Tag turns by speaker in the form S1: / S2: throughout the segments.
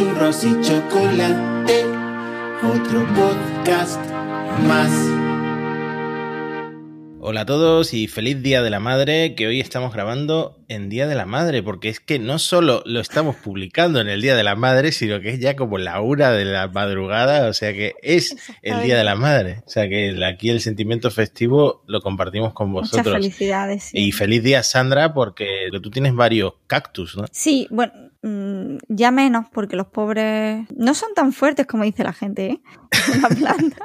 S1: churros y chocolate, otro podcast más.
S2: Hola a todos y feliz Día de la Madre, que hoy estamos grabando en Día de la Madre, porque es que no solo lo estamos publicando en el Día de la Madre, sino que es ya como la hora de la madrugada, o sea que es el Día de la Madre. O sea que aquí el sentimiento festivo lo compartimos con vosotros.
S3: Muchas felicidades. sí.
S2: Y feliz día, Sandra, porque tú tienes varios cactus, ¿no?
S3: Sí, bueno, mm, ya menos, porque los pobres no son tan fuertes como dice la gente, ¿eh? Una planta.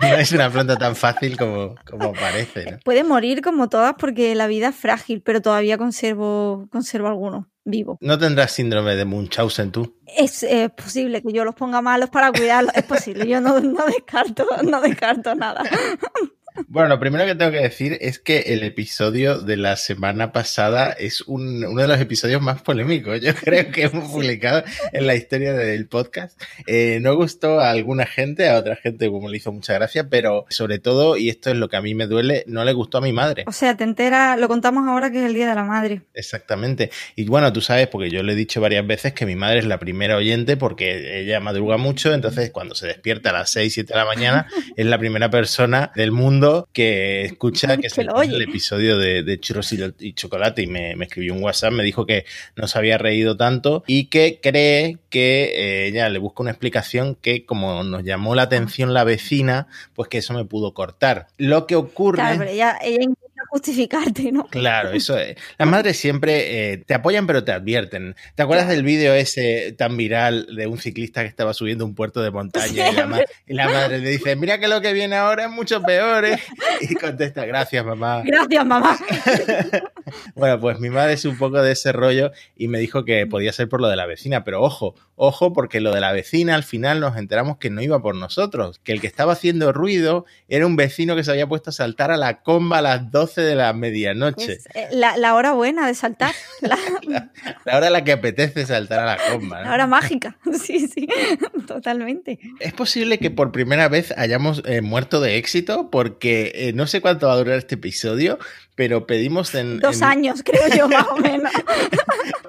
S2: No es una planta tan fácil como, como parece, ¿no?
S3: Puede morir como todas porque la vida es frágil, pero todavía conservo, conservo algunos vivos.
S2: No tendrás síndrome de Munchausen tú.
S3: Es eh, posible que yo los ponga malos para cuidarlos, es posible, yo no, no descarto, no descarto nada.
S2: Bueno, lo primero que tengo que decir es que el episodio de la semana pasada es un- uno de los episodios más polémicos, yo creo que hemos publicado en la historia del podcast. Eh, no gustó a alguna gente, a otra gente como le hizo mucha gracia, pero sobre todo, y esto es lo que a mí me duele, no le gustó a mi madre.
S3: O sea, te enteras, lo contamos ahora que es el Día de la Madre.
S2: Exactamente. Y bueno, tú sabes, porque yo le he dicho varias veces que mi madre es la primera oyente porque ella madruga mucho, entonces cuando se despierta a las 6, 7 de la mañana, es la primera persona del mundo que escucha que
S3: Que
S2: se el episodio de, de churros y, chocolate y me, me escribió un WhatsApp, me dijo que no se había reído tanto y que cree que eh, ella le busca una explicación que como nos llamó la atención la vecina, pues que eso me pudo cortar. Lo que ocurre...
S3: Claro, pero ella, justificarte, ¿no?
S2: Claro, eso es. Las madres siempre eh, te apoyan pero te advierten. ¿Te acuerdas del vídeo ese tan viral de un ciclista que estaba subiendo un puerto de montaña y la, ma- y la madre le dice, mira que lo que viene ahora es mucho peor? ¿eh?" Y contesta, gracias mamá.
S3: Gracias, mamá.
S2: Bueno, pues mi madre es un poco de ese rollo y me dijo que podía ser por lo de la vecina, pero ojo, ojo, porque lo de la vecina al final nos enteramos que no iba por nosotros, que el que estaba haciendo ruido era un vecino que se había puesto a saltar a la comba a las 12 de la medianoche.
S3: Es, eh, la, la hora buena de saltar, la,
S2: La hora en la que apetece saltar a la comba. ¿no?
S3: la hora mágica. Sí, sí, totalmente.
S2: ¿Es posible que por primera vez hayamos eh, muerto de éxito? Porque eh, no sé cuánto va a durar este episodio, pero pedimos en...
S3: Dos
S2: en-
S3: años, creo yo, más o menos.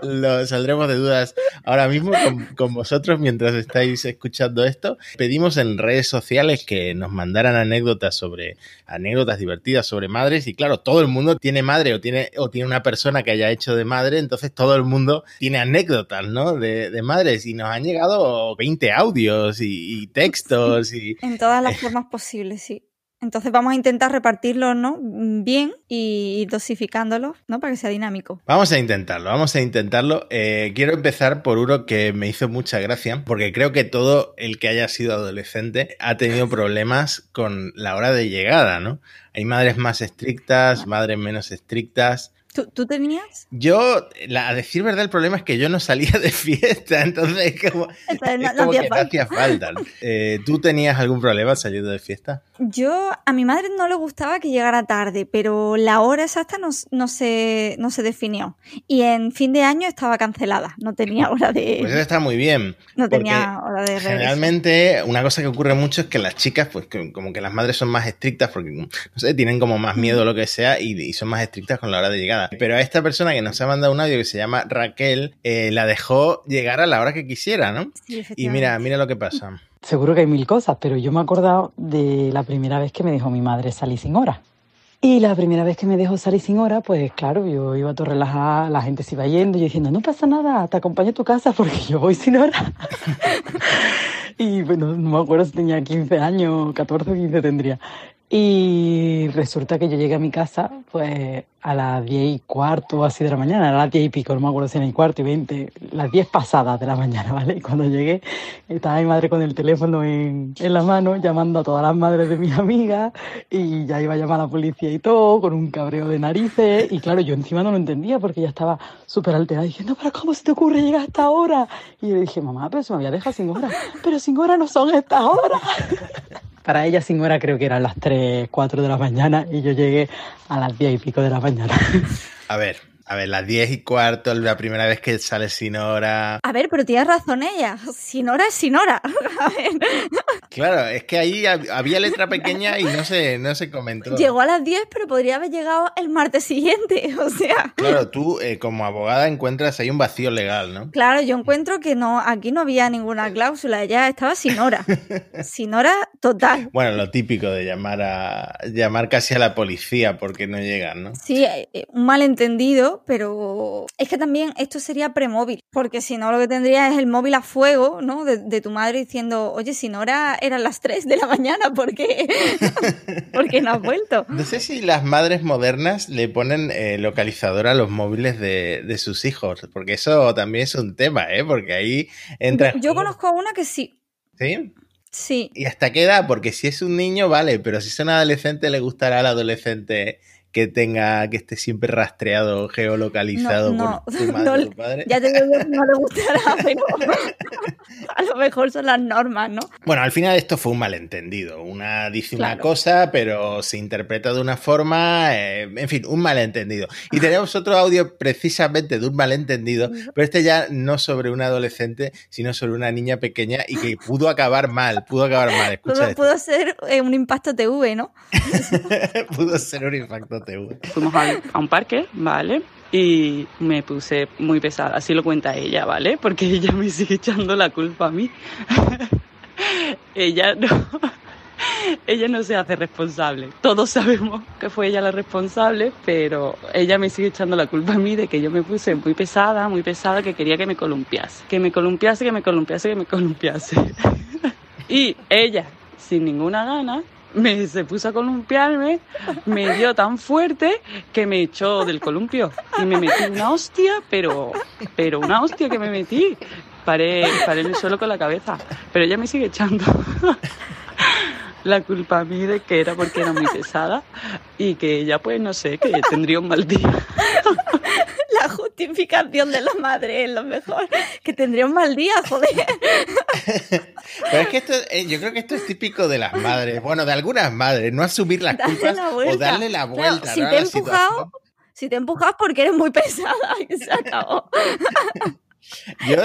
S2: lo saldremos de dudas ahora mismo con, con vosotros mientras estáis escuchando esto. Pedimos en redes sociales que nos mandaran anécdotas sobre anécdotas divertidas sobre madres y claro, todo el mundo tiene madre o tiene o tiene una persona que haya hecho de madre, entonces todo el mundo tiene anécdotas, ¿no? De, de madres y nos han llegado 20 audios y, y textos y
S3: En todas las formas posibles, sí. Entonces vamos a intentar repartirlos, ¿no? Bien y dosificándolos, ¿no? Para que sea dinámico.
S2: Vamos a intentarlo, vamos a intentarlo. Eh, quiero empezar por uno que me hizo mucha gracia, porque creo que todo el que haya sido adolescente ha tenido problemas con la hora de llegada, ¿no? Hay madres más estrictas, madres menos estrictas.
S3: ¿Tú, tú tenías?
S2: Yo, la- a decir verdad, el problema es que yo no salía de fiesta, entonces es como,
S3: Entonces, no-
S2: es
S3: no
S2: como
S3: hacía
S2: que no
S3: falta.
S2: hacía falta. ¿no? Eh, ¿Tú tenías algún problema saliendo de fiesta?
S3: Yo, a mi madre no le gustaba que llegara tarde, pero la hora exacta no, no, se, no se definió. Y en fin de año estaba cancelada, no tenía hora de,
S2: Pues eso está muy bien.
S3: no tenía hora de regreso.
S2: Generalmente, una cosa que ocurre mucho es que las chicas, pues que- como que las madres son más estrictas porque, no sé, tienen como más miedo o lo que sea y, y son más estrictas con la hora de llegada. Pero a esta persona que nos ha mandado un audio que se llama Raquel, eh, la dejó llegar a la hora que quisiera, ¿no?
S3: Sí,
S2: Y
S3: efectivamente.
S2: mira, mira lo que pasa.
S4: Seguro que hay mil cosas, pero yo me he acordado de la primera vez que me dijo mi madre salir sin hora. Y la primera vez que me dejó salir sin hora, pues claro, yo iba todo relajada, la gente se iba yendo, yo diciendo, no pasa nada, te acompaño a tu casa porque yo voy sin hora. y bueno, no me acuerdo si tenía 15 años, 14 o 15 tendría. Y resulta que yo llegué a mi casa pues a las 10 y cuarto así de la mañana, a las 10 y pico, no me acuerdo si era y cuarto y 20, las 10 pasadas de la mañana, ¿vale? Y cuando llegué estaba mi madre con el teléfono en, en la mano llamando a todas las madres de mis amigas y ya iba a llamar a la policía y todo, con un cabreo de narices y claro, yo encima no lo entendía porque ya estaba súper alterada diciendo, pero ¿cómo se te ocurre llegar a esta hora? Y yo le dije, mamá, pero se me había dejado sin hora, pero sin hora no son estas horas. Para ella sin hora creo que eran las 3, 4 de la mañana y yo llegué a las 10 y pico de la mañana.
S2: A ver, a ver, las 10 y cuarto, la primera vez que sale sin hora.
S3: A ver, pero tienes razón ella. Sin hora es sin hora. A ver.
S2: Claro, es que ahí hab- había letra pequeña y no se, no se comentó.
S3: Llegó a las 10, pero podría haber llegado el martes siguiente. O sea,
S2: Claro, tú eh, como abogada encuentras ahí un vacío legal, ¿no?
S3: claro, yo encuentro que no, aquí no había ninguna cláusula. Ella estaba sin hora. Sin hora total.
S2: Bueno, lo típico de llamar a llamar casi a la policía porque no llegan, ¿no?
S3: Sí, eh, eh, un malentendido, pero es que también esto sería premóvil, porque si no lo que tendría es el móvil a fuego, ¿no? De, de tu madre diciendo, oye, si Nora eran las 3 de la mañana, ¿por qué? ¿Por qué no has vuelto?
S2: No sé si las madres modernas le ponen eh, localizador a los móviles de, de sus hijos, porque eso también es un tema, ¿eh? Porque ahí entra... en
S3: Yo
S2: juego-
S3: conozco a una que sí,
S2: ¿Sí?
S3: sí.
S2: ¿Y hasta qué edad? Porque si es un niño, vale, pero si es un adolescente, le gustará al adolescente que tenga, que esté siempre rastreado, geolocalizado
S3: No,
S2: por tu madre
S3: no
S2: o tu padre.
S3: Ya te digo que no le gustará, pero a lo mejor son las normas, ¿no?
S2: Bueno, al final esto fue un malentendido. Una dice una cosa, pero se interpreta de una forma, eh, en fin, un malentendido. Y tenemos otro audio precisamente de un malentendido, pero este ya no sobre un adolescente, sino sobre una niña pequeña y que pudo acabar mal, pudo acabar mal. Escucha
S3: Pudo,
S2: esto.
S3: pudo ser eh, un impacto TV, ¿no?
S2: pudo ser un impacto
S5: Fuimos a un parque, ¿vale? Y me puse muy pesada, así lo cuenta ella, ¿vale? Porque ella me sigue echando la culpa a mí. ella no. Ella no se hace responsable. Todos sabemos que fue ella la responsable, pero ella me sigue echando la culpa a mí de que yo me puse muy pesada, muy pesada, que quería que me columpiase. Que me columpiase, que me columpiase, que me columpiase. y ella, sin ninguna gana, me se puso a columpiarme, me dio tan fuerte que me echó del columpio y me metí una hostia, pero, pero una hostia que me metí. Paré, paré en el suelo con la cabeza, pero ella me sigue echando la culpa a mí de que era porque era muy pesada y que ella, pues no sé, que tendría un mal día.
S3: Justificación de la madre es lo mejor. Que tendría un mal día, joder.
S2: Pero es que esto, eh, yo creo que esto es típico de las madres, bueno, de algunas madres, no asumir las
S3: Darle
S2: culpas
S3: la
S2: o darle la
S3: Claro,
S2: vuelta.
S3: si te he empujado. Si te empujas es porque eres muy pesada y se acabó.
S2: Yo,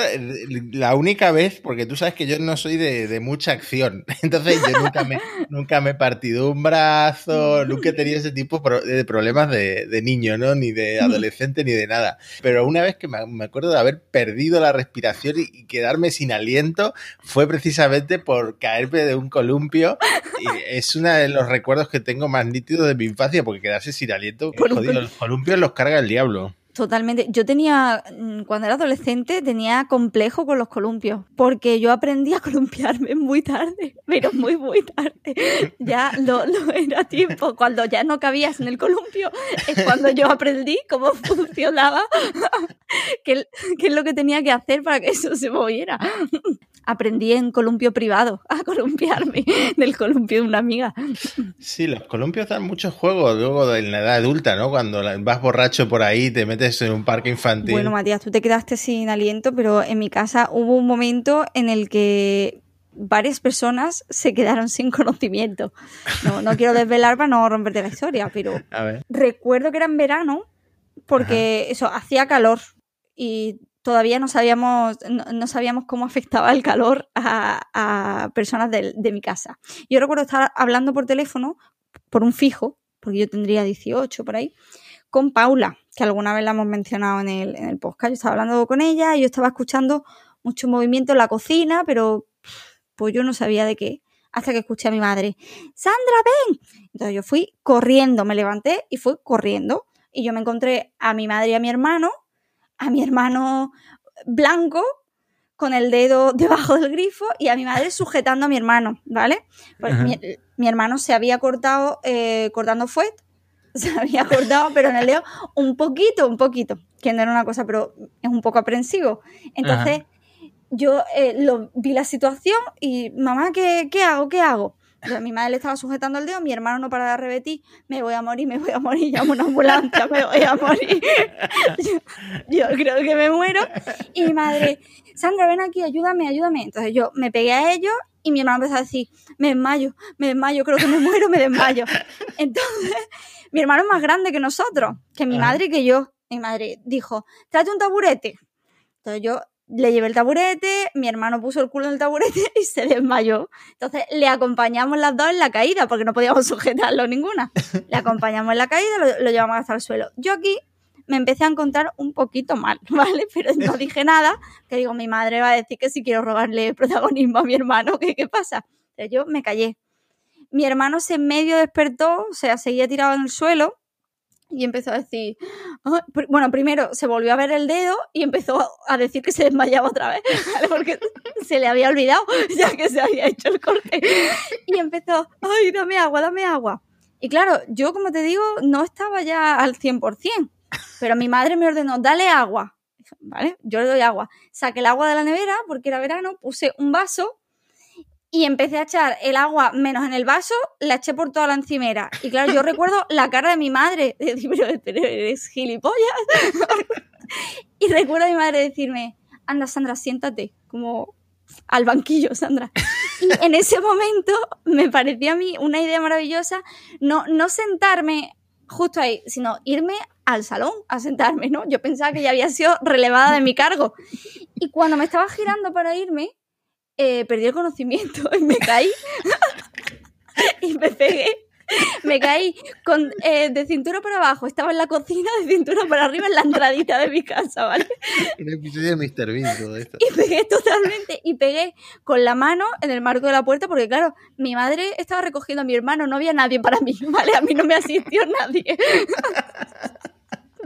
S2: la única vez, porque tú sabes que yo no soy de, de mucha acción, entonces yo nunca me, nunca me he partido un brazo, nunca he tenido ese tipo de problemas de, de niño, ¿no? Ni de adolescente, ni de nada. Pero una vez que me, me acuerdo de haber perdido la respiración y, y quedarme sin aliento, fue precisamente por caerme de un columpio. Y es uno de los recuerdos que tengo más nítidos de mi infancia, porque quedarse sin aliento, jodido, los columpios los carga el diablo.
S3: Totalmente. Yo tenía, mm, cuando era adolescente, tenía complejo con los columpios, porque yo aprendí a columpiarme muy tarde, pero muy, muy tarde. Ya lo, lo era tiempo. Cuando ya no cabías en el columpio, es cuando yo aprendí cómo funcionaba, qué, qué es lo que tenía que hacer para que eso se moviera. Aprendí en columpio privado a columpiarme del columpio de una amiga.
S2: Sí, los columpios dan muchos juegos luego en la edad adulta, ¿no? Cuando vas borracho por ahí, te metes en un parque infantil.
S3: Bueno, Matías, tú te quedaste sin aliento, pero en mi casa hubo un momento en el que varias personas se quedaron sin conocimiento. No, no quiero desvelar para no romperte la historia, pero
S2: A ver.
S3: recuerdo que era en verano porque eso hacía calor y todavía no sabíamos no, no sabíamos cómo afectaba el calor a, a personas del- de, mi casa. Yo recuerdo estar hablando por teléfono por un fijo, porque yo tendría 18 por ahí, con Paula, que alguna vez la hemos mencionado en el, en el podcast. Yo estaba hablando con ella y yo estaba escuchando mucho movimiento en la cocina, pero pues yo no sabía de qué. Hasta que escuché a mi madre, Sandra, ven. Entonces yo fui corriendo, me levanté y fui corriendo. Y yo me encontré a mi madre y a mi hermano, a mi hermano blanco con el dedo debajo del grifo y a mi madre sujetando a mi hermano, ¿vale? Pues mi hermano se había cortado eh, cortando fuet, se había cortado, pero en el dedo un poquito, un poquito, que no era una cosa, pero es un poco aprensivo. Entonces yo eh, lo, vi la situación y, mamá, ¿qué, qué hago? ¿Qué hago? Yo, mi madre le estaba sujetando el dedo, mi hermano no para de repetir, me voy a morir, me voy a morir, llamo a una ambulancia, me voy a morir. yo, yo creo que me muero. Y mi madre, Sandra, ven aquí, ayúdame, ayúdame. Entonces yo me pegué a ellos y mi hermano empezó a decir, me desmayo, me desmayo, creo que me muero, me desmayo. Entonces, mi hermano es más grande que nosotros, que mi
S2: Ajá.
S3: madre y que yo. Mi madre dijo, trate un taburete. Entonces yo le llevé el taburete, mi hermano puso el culo en el taburete y se desmayó. Entonces le acompañamos las dos en la caída, porque no podíamos sujetarlo ninguna. Le acompañamos en la caída, lo, lo llevamos hasta el suelo. Yo aquí me empecé a encontrar un poquito mal, ¿vale? Pero no dije nada, que digo, mi madre va a decir que si quiero robarle protagonismo a mi hermano, ¿qué, qué pasa? Entonces yo me callé. Mi hermano se medio despertó, o sea, seguía tirado en el suelo y empezó a decir, "Ah", bueno, primero se volvió a ver el dedo y empezó a decir que se desmayaba otra vez. Porque se le había olvidado ya que se había hecho el corte. Y empezó, ay, dame agua, dame agua. Y claro, yo como te digo, no estaba ya al 100%, pero mi madre me ordenó, dale agua. ¿Vale? Yo le doy agua. Saqué el agua de la nevera porque era verano, puse un vaso y empecé a echar el agua menos en el vaso, la eché por toda la encimera. Y claro, yo recuerdo la cara de mi madre, de decir, pero, pero eres gilipollas. y recuerdo a mi madre decirme, anda Sandra, siéntate, como al banquillo, Sandra. Y en ese momento me parecía a mí una idea maravillosa no, no sentarme justo ahí, sino irme al salón a sentarme, ¿no? Yo pensaba que ya había sido relevada de mi cargo. Y cuando me estaba girando para irme, eh, perdí el conocimiento y me caí. y me pegué. Me caí con, eh, de cintura para abajo. Estaba en la cocina, de cintura para arriba, en la entradita de mi casa, ¿vale?
S2: Un episodio de Mr. Bean todo esto.
S3: Y pegué totalmente. Y pegué con la mano en el marco de la puerta, porque claro, mi madre estaba recogiendo a mi hermano, no había nadie para mí, ¿vale? A mí no me asistió nadie.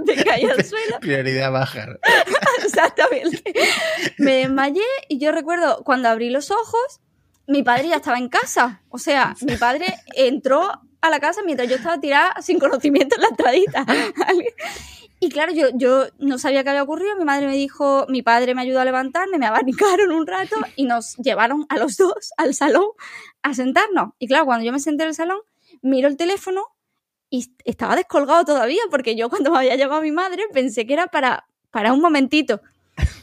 S3: Me caí al suelo.
S2: Prioridad bajar.
S3: Exactamente. Me desmayé y yo recuerdo cuando abrí los ojos, mi padre ya estaba en casa. O sea, mi padre entró a la casa mientras yo estaba tirada sin conocimiento en la entradita. ¿vale? Y claro, yo, yo no sabía qué había ocurrido. Mi madre me dijo, mi padre me ayudó a levantarme, me abanicaron un rato y nos llevaron a los dos al salón a sentarnos. Y claro, cuando yo me senté en el salón, miro el teléfono y estaba descolgado todavía porque yo cuando me había llamado mi madre pensé que era para, para un momentito.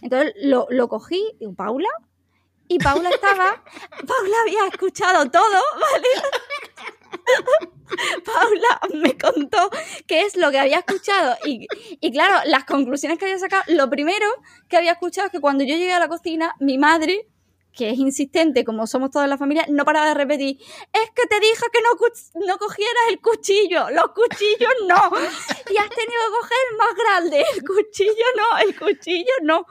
S3: Entonces lo, lo cogí, digo, Paula, y Paula estaba, Paula había escuchado todo, ¿vale? Paula me contó qué es lo que había escuchado y, y claro, las conclusiones que había sacado, lo primero que había escuchado es que cuando yo llegué a la cocina, mi madre, que es insistente como somos toda la familia, no paraba de repetir, es que te dije que no, no cogieras el cuchillo, los cuchillos no, y has tenido que coger el más grande, el cuchillo no, el cuchillo no.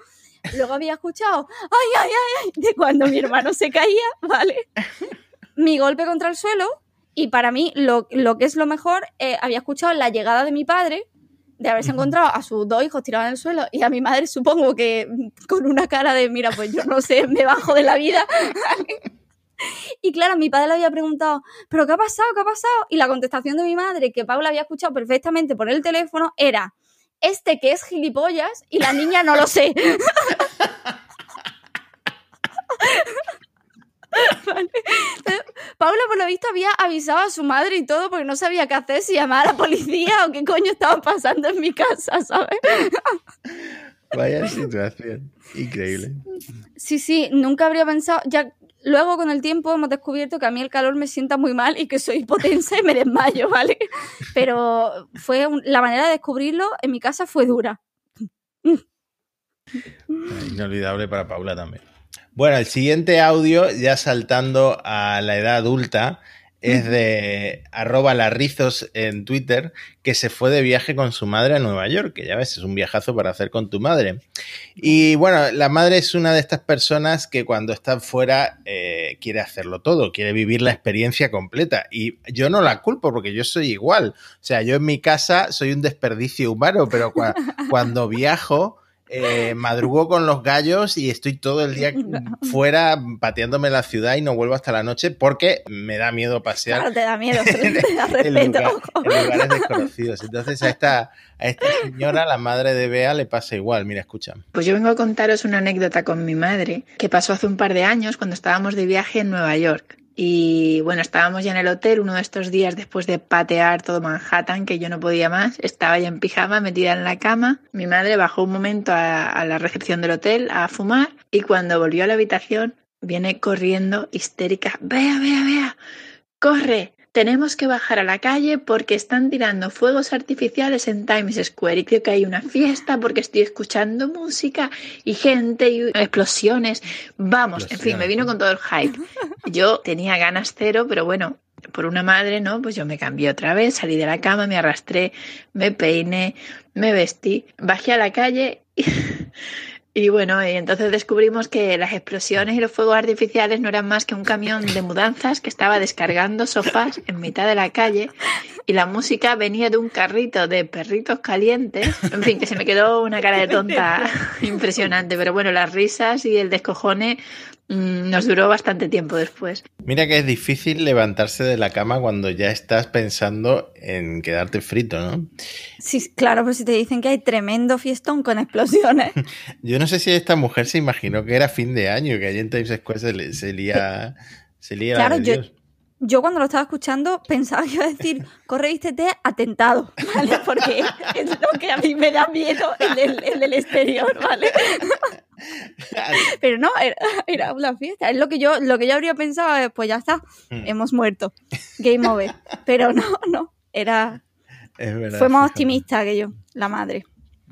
S3: Luego había escuchado, ay, ay, ay, ay, de cuando mi hermano se caía, ¿vale? Mi golpe contra el suelo y para mí lo, lo que es lo mejor, eh, había escuchado la llegada de mi padre, de haberse encontrado a sus dos hijos tirados en el suelo y a mi madre supongo que con una cara de, mira, pues yo no sé, me bajo de la vida. Y claro, mi padre le había preguntado, ¿pero qué ha pasado? ¿Qué ha pasado? Y la contestación de mi madre, que Paula había escuchado perfectamente por el teléfono, era, este que es gilipollas y la niña no lo sé. Vale. Paula, por lo visto, había avisado a su madre y todo porque no sabía qué hacer, si llamar a la policía o qué coño estaba pasando en mi casa, ¿sabes?
S2: Vaya situación. Increíble.
S3: Sí, sí, nunca habría pensado. Ya luego con el tiempo hemos descubierto que a mí el calor me sienta muy mal y que soy hipotensa y me desmayo, ¿vale? Pero fue un- la manera de descubrirlo en mi casa fue dura.
S2: Inolvidable para Paula también. Bueno, el siguiente audio, ya saltando a la edad adulta, es de arroba larrizos en Twitter, que se fue de viaje con su madre a Nueva York, que ya ves, es un viajazo para hacer con tu madre. Y bueno, la madre es una de estas personas que cuando está fuera eh, quiere hacerlo todo, quiere vivir la experiencia completa. Y yo no la culpo porque yo soy igual. O sea, yo en mi casa soy un desperdicio humano, pero cua- cuando viajo eh, madrugo con los gallos y estoy todo el día fuera pateándome la ciudad y no vuelvo hasta la noche porque me da miedo pasear
S3: Claro, te da miedo, te da
S2: en,
S3: respeto.
S2: lugar-
S3: ojo.
S2: en lugares desconocidos. Entonces a esta, a esta señora, la madre de Bea, le pasa igual. Mira, escucha.
S6: Pues yo vengo a contaros una anécdota con mi madre que pasó hace un par de años cuando estábamos de viaje en Nueva York. Y bueno, estábamos ya en el hotel uno de estos días después de patear todo Manhattan, que yo no podía más. Estaba ya en pijama, metida en la cama. Mi madre bajó un momento a, a la recepción del hotel a fumar y cuando volvió a la habitación viene corriendo histérica. Vea, vea, vea. Corre, tenemos que bajar a la calle porque están tirando fuegos artificiales en Times Square y creo que hay una fiesta porque estoy escuchando música y gente y explosiones. Vamos, en fin, me vino con todo el hype. Yo tenía ganas cero, pero bueno, por una madre, ¿no? Pues yo me cambié otra vez, salí de la cama, me arrastré, me peiné, me vestí, bajé a la calle y, y bueno, y entonces descubrimos que las explosiones y los fuegos artificiales no eran más que un camión de mudanzas que estaba descargando sofás en mitad de la calle y la música venía de un carrito de perritos calientes. En fin, que se me quedó una cara de tonta impresionante, pero bueno, las risas y el descojone nos duró bastante tiempo después.
S2: Mira que es difícil levantarse de la cama cuando ya estás pensando en quedarte frito, ¿no?
S3: Sí, claro, pero si te dicen que hay tremendo fiestón con explosiones.
S2: Yo no sé si esta mujer se imaginó que era fin de año, que allí en Times Square se, le- se lía, se lía la
S3: Claro,
S2: de
S3: yo-
S2: Dios.
S3: Yo cuando lo estaba escuchando pensaba que iba a decir, corre, vístete, atentado, ¿vale? Porque es lo que a mí me da miedo, el del, el del exterior, ¿vale? Pero no, era, era una fiesta. Es lo que yo, lo que yo habría pensado, es, pues ya está,
S2: Mm.
S3: hemos muerto. Game over. Pero no, no, era...
S2: Es verdad,
S3: Fue más optimista que yo, la madre.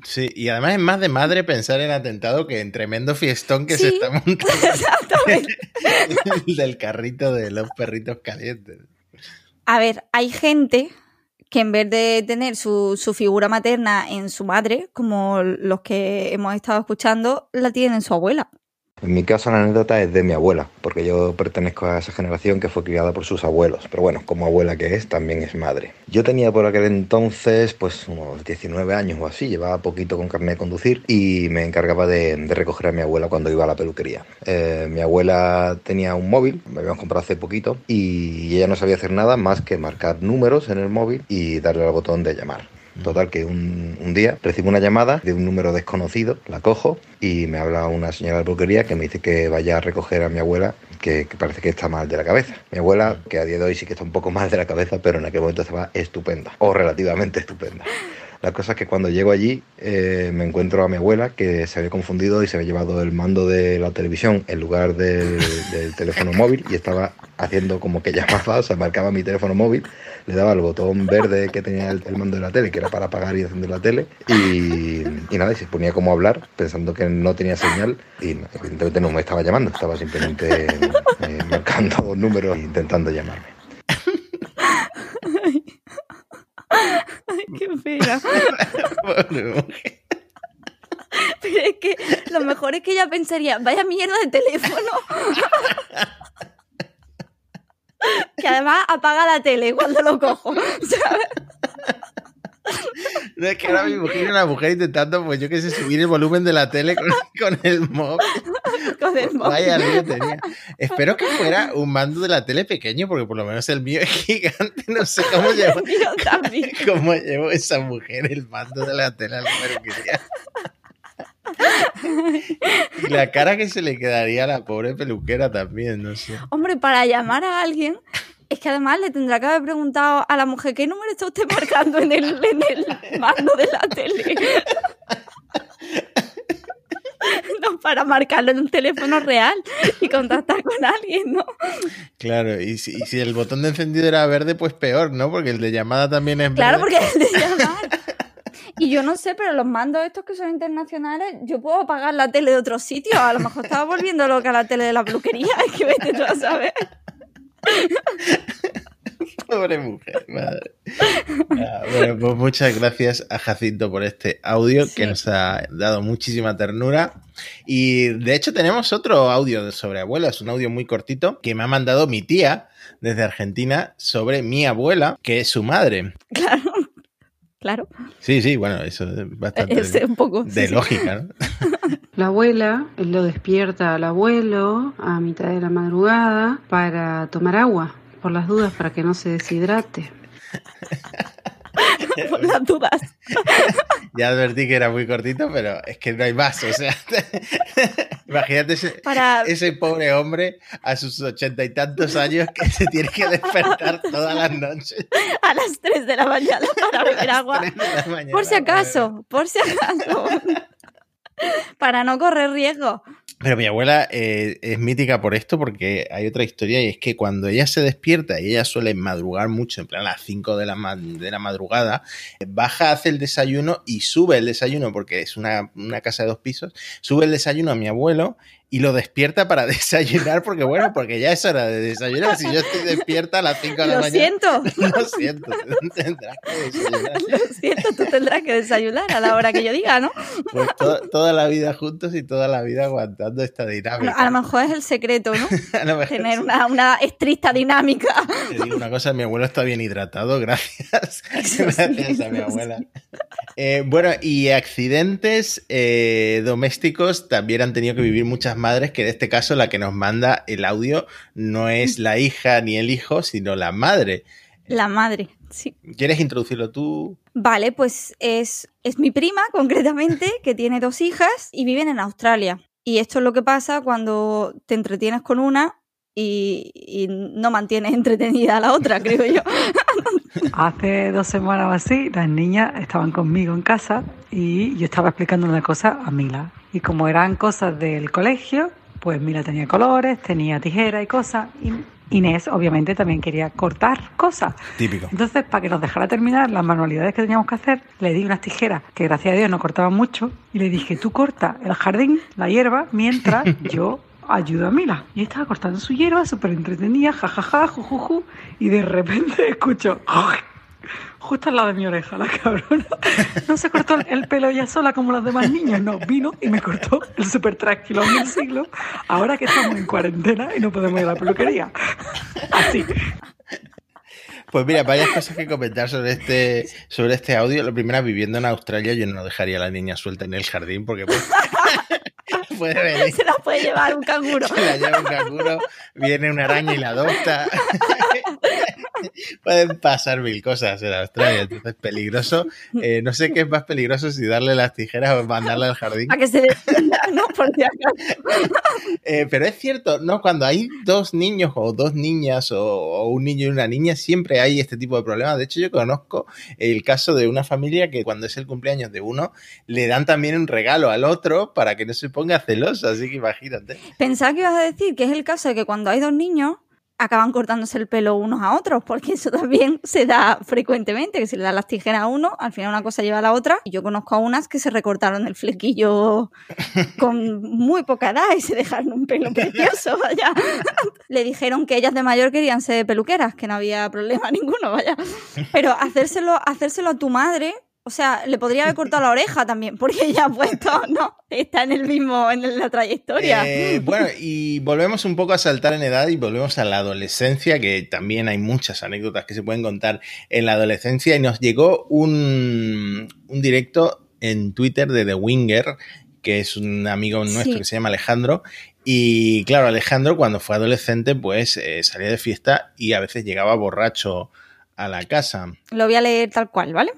S2: Sí, y además es más de madre pensar en atentado que en tremendo fiestón que se está montando
S3: Exactamente.
S2: el del carrito de los perritos calientes.
S3: A ver, hay gente que en vez de tener su, su figura materna en su madre, como los que hemos estado escuchando, la tienen en su abuela.
S7: En mi caso la anécdota es de mi abuela, porque yo pertenezco a esa generación que fue criada por sus abuelos, pero bueno, como abuela que es, también es madre. Yo tenía por aquel entonces pues unos 19 años o así, llevaba poquito con carnet de conducir y me encargaba de, recoger a mi abuela cuando iba a la peluquería. Eh, mi abuela tenía un móvil, me habíamos comprado hace poquito, y ella no sabía hacer nada más que marcar números en el móvil y darle al botón de llamar. Total, que un, un día recibo una llamada de un número desconocido, la cojo y me habla una señora de peluquería que me dice que vaya a recoger a mi abuela, que, que parece que está mal de la cabeza. Mi abuela, que a día de hoy sí que está un poco mal de la cabeza, pero en aquel momento estaba estupenda, o relativamente estupenda. La cosa es que cuando llego allí eh, me encuentro a mi abuela que se había confundido y se había llevado el mando de la televisión en lugar del, teléfono móvil y estaba haciendo como que llamaba, o sea, marcaba mi teléfono móvil, le daba el botón verde que tenía el, mando de la tele, que era para apagar y encender la tele, y, nada, y se ponía como a hablar pensando que no tenía señal y evidentemente no me estaba llamando, estaba simplemente eh, marcando números e intentando llamarme.
S3: Ay, qué
S2: mujer.
S3: Pero es que lo mejor es que ella pensaría, vaya mierda de teléfono. que además apaga la tele cuando lo cojo. ¿sabes?
S2: No, es que ahora mismo imagino una mujer intentando, pues yo qué sé, subir el volumen de la tele con, con el móvil.
S3: Con el móvil.
S2: Vaya lío tenía. Espero que fuera un mando de la tele pequeño, porque por lo menos el mío es gigante. No sé cómo llevó, cómo llevó esa mujer el mando de la tele a la peluquería. Y la cara que se le quedaría a la pobre peluquera también, no sé.
S3: Hombre, para llamar a alguien, es que además le tendrá que haber preguntado a la mujer qué número está usted marcando en el, en el mando de la tele. No, para marcarlo en un teléfono real y contactar con alguien, ¿no?
S2: Claro, y si, y si el botón de encendido era verde, pues peor, ¿no? Porque el de llamada también es verde.
S3: Claro, porque es de llamar. Y yo no sé, pero los mandos estos que son internacionales, yo puedo apagar la tele de otro sitio. A lo mejor estaba volviendo loca la tele de la peluquería. Es que vete tú a saber.
S2: Pobre mujer, madre. Ah, bueno, pues muchas gracias a Jacinto por este audio
S3: Sí.
S2: que nos ha dado muchísima ternura. Y de hecho tenemos otro audio sobre abuelas, un audio muy cortito que me ha mandado mi tía desde Argentina sobre mi abuela, que es su madre.
S3: Claro. Claro.
S2: Sí, sí, bueno, eso es bastante
S3: Es un poco.
S2: de
S3: sí.
S2: lógica, ¿no?
S8: La abuela lo despierta al abuelo a mitad de la madrugada para tomar agua, por las dudas, para que no se deshidrate.
S3: Por las dudas.
S2: Ya advertí que era muy cortito, pero es que no hay más. O sea, imagínate ese,
S3: Para.
S2: ese pobre hombre a sus ochenta y tantos años que se tiene que despertar todas las noches.
S3: A las 3 de la mañana para beber agua.
S2: Mañana
S3: Por si acaso, por si acaso. Para no correr riesgo.
S2: Pero mi abuela eh, es mítica por esto porque hay otra historia y es que cuando ella se despierta y ella suele madrugar mucho, en plan a las 5 de la, de la madrugada, baja, hace el desayuno y sube el desayuno porque es una, una casa de dos pisos, sube el desayuno a mi abuelo y lo despierta para desayunar porque bueno, porque ya es hora de desayunar. Si yo estoy despierta a las 5 de la
S3: Lo
S2: mañana.
S3: siento.
S2: Lo siento, tendrás que desayunar.
S3: Lo siento, tú tendrás que desayunar a la hora que yo diga, ¿no?
S2: Pues to- toda la vida juntos y toda la vida aguantando esta dinámica.
S3: a lo mejor es el secreto, ¿no?
S2: A lo mejor
S3: Tener
S2: sí.
S3: una, una estricta dinámica.
S2: Te digo una cosa, mi abuelo está bien hidratado, gracias. Gracias a mi abuela. Eh, bueno, y accidentes eh, domésticos también han tenido que vivir muchas madres, que en este caso la que nos manda el audio no es la hija ni el hijo, sino la madre.
S3: La madre, sí.
S2: ¿Quieres introducirlo tú?
S3: Vale, pues es, es mi prima, concretamente, que tiene dos hijas y viven en Australia. Y esto es lo que pasa cuando te entretienes con una y, y no mantienes entretenida a la otra, creo yo.
S4: Hace dos semanas o así, las niñas estaban conmigo en casa y yo estaba explicando una cosa a Mila. Y como eran cosas del colegio, pues Mila tenía colores, tenía tijera y cosas. Y Inés, obviamente, también quería cortar cosas.
S2: Típico.
S4: Entonces, para que nos dejara terminar las manualidades que teníamos que hacer, le di unas tijeras que gracias a Dios no cortaban mucho y le dije, tú corta el jardín, la hierba, mientras yo ayudo a Mila. Y estaba cortando su hierba, súper entretenida, jajaja, jujuju, y de repente escucho... Justo al lado de mi oreja, la cabrona. No se cortó el pelo ella sola como los demás niños, no. Vino y me cortó el super trasquilón del siglo. Ahora que estamos en cuarentena y no podemos ir a la peluquería. Así.
S2: Pues mira, varias cosas que comentar sobre este, sobre este audio. La primera, viviendo en Australia, yo no dejaría a la niña suelta en el jardín porque puede, puede venir.
S3: Se la puede llevar un canguro.
S2: Se la lleva un canguro, viene una araña y la adopta. Pueden pasar mil cosas en Australia, entonces peligroso. Eh, no sé qué es más peligroso si darle las tijeras o mandarla al jardín.
S3: A que se defienda, ¿no? Por si acaso.
S2: Eh, pero es cierto, ¿no? Cuando hay dos niños o dos niñas o, o un niño y una niña, siempre hay este tipo de problemas. De hecho, yo conozco el caso de una familia que cuando es el cumpleaños de uno, le dan también un regalo al otro para que no se ponga celoso. Así que imagínate.
S3: Pensaba que ibas a decir que es el caso de que cuando hay dos niños acaban cortándose el pelo unos a otros, porque eso también se da frecuentemente, que se le dan las tijeras a uno, al final una cosa lleva a la otra. Yo conozco a unas que se recortaron el flequillo con muy poca edad y se dejaron un pelo precioso, vaya. Le dijeron que ellas de mayor querían ser peluqueras, que no había problema ninguno, vaya. Pero hacérselo, hacérselo a tu madre, o sea, le podría haber cortado la oreja también, porque ella ha puesto, no, está en el mismo, en la trayectoria.
S2: Eh, bueno, y volvemos un poco a saltar en edad y volvemos a la adolescencia, que también hay muchas anécdotas que se pueden contar en la adolescencia. Y nos llegó un, un directo en Twitter de The Winger, que es un amigo nuestro
S3: Sí.
S2: que se llama Alejandro. Y claro, Alejandro cuando fue adolescente, pues eh, salía de fiesta y a veces llegaba borracho a la casa.
S3: Lo voy a leer tal cual, ¿vale?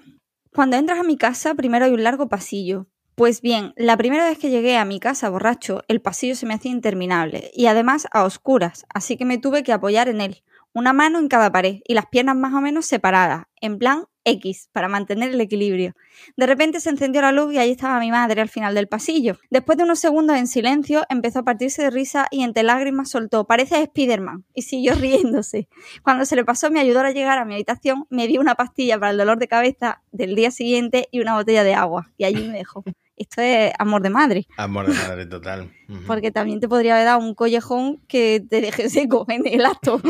S3: Cuando entras a mi casa, primero hay un largo pasillo. Pues bien, la primera vez que llegué a mi casa borracho, el pasillo se me hacía interminable y además a oscuras, así que me tuve que apoyar en él, una mano en cada pared y las piernas más o menos separadas, en plan X, para mantener el equilibrio. De repente se encendió la luz y ahí estaba mi madre al final del pasillo. Después de unos segundos en silencio, empezó a partirse de risa y entre lágrimas soltó, parece Spiderman, y siguió riéndose. Cuando se le pasó, me ayudó a llegar a mi habitación, me dio una pastilla para el dolor de cabeza del día siguiente y una botella de agua. Y allí me dejó. Esto es amor de madre,
S2: Amor de madre total.
S3: Porque también te podría haber dado un collejón que te deje seco en el acto.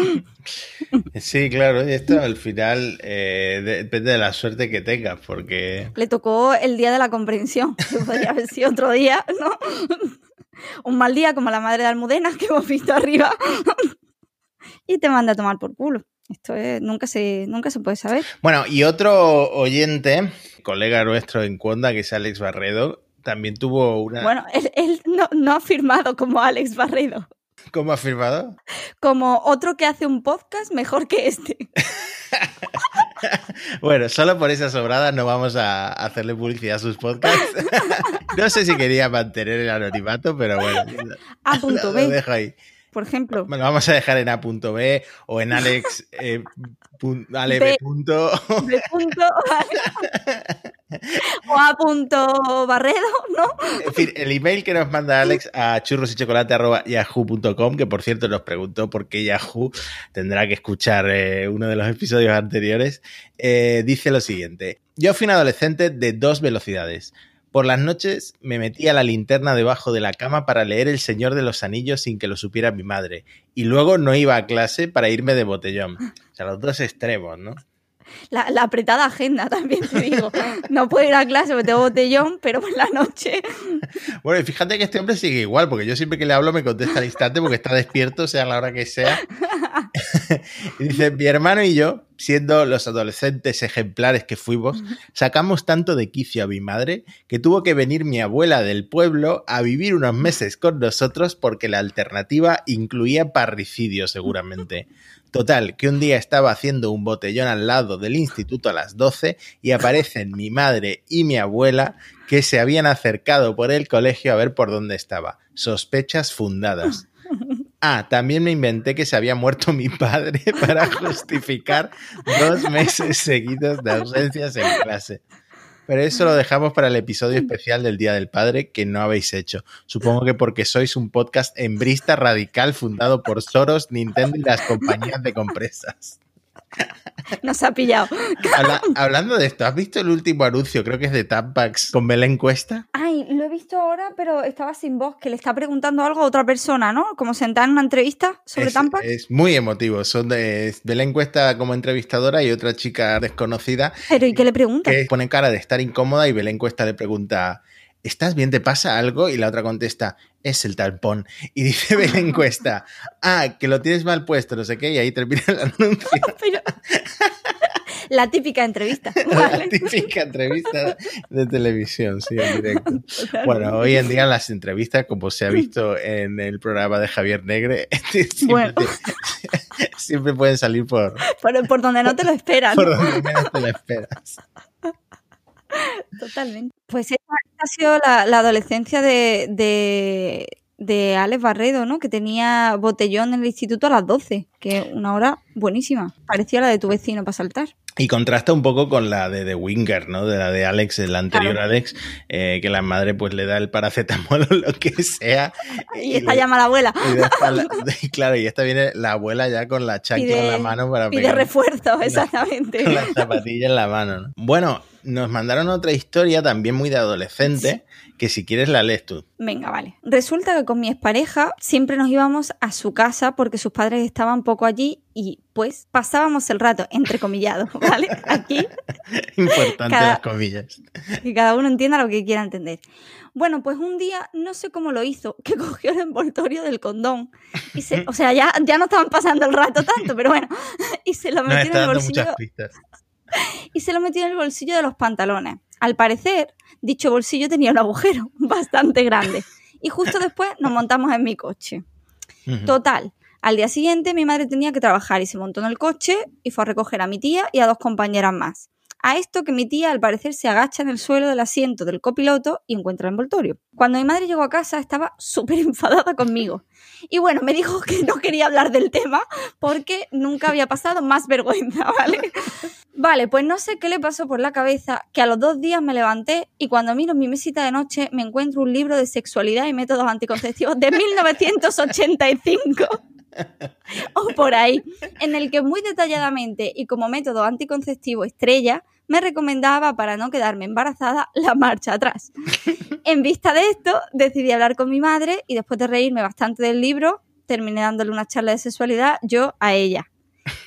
S2: Sí, claro, y esto al final eh, depende de la suerte que tengas, porque
S3: Le tocó el día de la comprensión, que podría haber sido otro día, ¿no? Un mal día como la madre de Almudena que hemos visto arriba. Y te manda a tomar por culo. Esto es, nunca se, nunca se puede saber.
S2: Bueno, y otro oyente, colega nuestro en Cuonda, que es Alex Barredo, también tuvo una...
S3: Bueno, él, él no, no ha firmado como Alex Barredo.
S2: ¿Cómo ha firmado?
S3: como otro que hace un podcast mejor que este.
S2: Bueno, solo por esa sobrada no vamos a hacerle publicidad a sus podcasts. no sé si quería mantener el anonimato, pero bueno.
S3: A punto
S2: Lo
S3: B.
S2: dejo ahí.
S3: Por ejemplo.
S2: Bueno, vamos a dejar en A.B o en Alex. Eh, pun- Ale
S3: B.
S2: B. punto.
S3: De punto o a punto barredo, ¿no?
S2: En fin, el email que nos manda Alex a churrosychocolate.yahoo.com, que por cierto nos preguntó por qué Yahoo tendrá que escuchar eh, uno de los episodios anteriores, eh, dice lo siguiente. Yo fui un adolescente de dos velocidades. Por las noches me metía la linterna debajo de la cama para leer El Señor de los Anillos sin que lo supiera mi madre. Y luego no iba a clase para irme de botellón. O sea, los dos extremos, ¿no?
S3: La, la apretada agenda también te digo. No puedo ir a clase porque tengo botellón, pero por la noche.
S2: Bueno, y fíjate que este hombre sigue igual, porque yo siempre que le hablo me contesta al instante porque está despierto, sea la hora que sea. dice, mi hermano y yo, siendo los adolescentes ejemplares que fuimos, sacamos tanto de quicio a mi madre que tuvo que venir mi abuela del pueblo a vivir unos meses con nosotros porque la alternativa incluía parricidio seguramente. Total, que un día estaba haciendo un botellón al lado del instituto a las 12 y aparecen mi madre y mi abuela que se habían acercado por el colegio a ver por dónde estaba. Sospechas fundadas. Ah, también me inventé que se había muerto mi padre para justificar dos meses seguidos de ausencias en clase. Pero eso lo dejamos para el episodio especial del Día del Padre que no habéis hecho. Supongo que porque sois un podcast embrista radical fundado por Soros, Nintendo y las compañías de compresas.
S3: Nos ha pillado.
S2: Habla- hablando de esto, ¿has visto el último anuncio? Creo que es de Tampax con Belén Cuesta.
S3: Ay, lo he visto ahora, pero estaba sin voz, que le está preguntando algo a otra persona, ¿no? Como sentada en una entrevista sobre
S2: es,
S3: Tampa.
S2: es muy emotivo. Son de Belén Cuesta como entrevistadora y otra chica desconocida
S3: Pero ¿y qué le pregunta?
S2: que pone cara de estar incómoda y Belén Cuesta le pregunta, ¿estás bien? ¿Te pasa algo? Y la otra contesta, es el talpón. Y dice Belén Cuesta, ah, que lo tienes mal puesto, no sé qué, y ahí termina el anuncio.
S3: Pero- La típica entrevista.
S2: La típica entrevista de televisión, sí, en directo. Bueno, hoy en día las entrevistas, como se ha visto en el programa de Javier Negre, siempre,
S3: Bueno.
S2: siempre pueden salir por,
S3: por, por donde no te lo esperan.
S2: por donde menos te lo esperas.
S3: Totalmente. Pues esta, ha sido la, la adolescencia de, de, Alex Barredo, ¿no? Que tenía botellón en el instituto a las 12, que una hora buenísima. Parecía la de tu vecino para saltar.
S2: Y contrasta un poco con la de The Winger, ¿no? De la de Alex, el anterior
S3: Claro.
S2: Alex, eh, que la madre pues le da el paracetamol o lo que sea.
S3: Y esta
S2: le-
S3: llama a la abuela.
S2: y la- y claro, y esta viene la abuela ya con la chancla
S3: Pide-
S2: en la mano para
S3: Pide
S2: pegar
S3: refuerzo, exactamente.
S2: con la zapatilla en la mano. ¿no? Bueno, nos mandaron otra historia también muy de adolescente, que si quieres la lees tú.
S3: Venga, vale. Resulta que con mi expareja siempre nos íbamos a su casa porque sus padres estaban poco allí y pues pasábamos el rato, entrecomillado, ¿vale? Aquí,
S2: Importante
S3: Cada-
S2: las comillas.
S3: que cada uno entienda lo que quiera entender. Bueno, pues un día, no sé cómo lo hizo, que cogió el envoltorio del condón y se, o sea, ya, ya no estaban pasando el rato tanto, pero bueno, y se lo metió en el bolsillo y se lo metió en el bolsillo de los pantalones. Al parecer, dicho bolsillo tenía un agujero bastante grande. Y justo después nos montamos en mi coche. Total, al día siguiente mi madre tenía que trabajar y se montó en el coche y fue a recoger a mi tía y a dos compañeras más. A esto que mi tía al parecer se agacha en el suelo del asiento del copiloto y encuentra el envoltorio. Cuando mi madre llegó a casa estaba súper enfadada conmigo. Y bueno, me dijo que no quería hablar del tema porque nunca había pasado más vergüenza, ¿vale? Vale, pues no sé qué le pasó por la cabeza que a los dos días me levanté y cuando miro mi mesita de noche me encuentro un libro de sexualidad y métodos anticonceptivos de 1985 o por ahí, en el que muy detalladamente y como método anticonceptivo estrella me recomendaba para no quedarme embarazada la marcha atrás. En vista de esto, decidí hablar con mi madre y después de reírme bastante del libro, terminé dándole una charla de sexualidad yo a ella.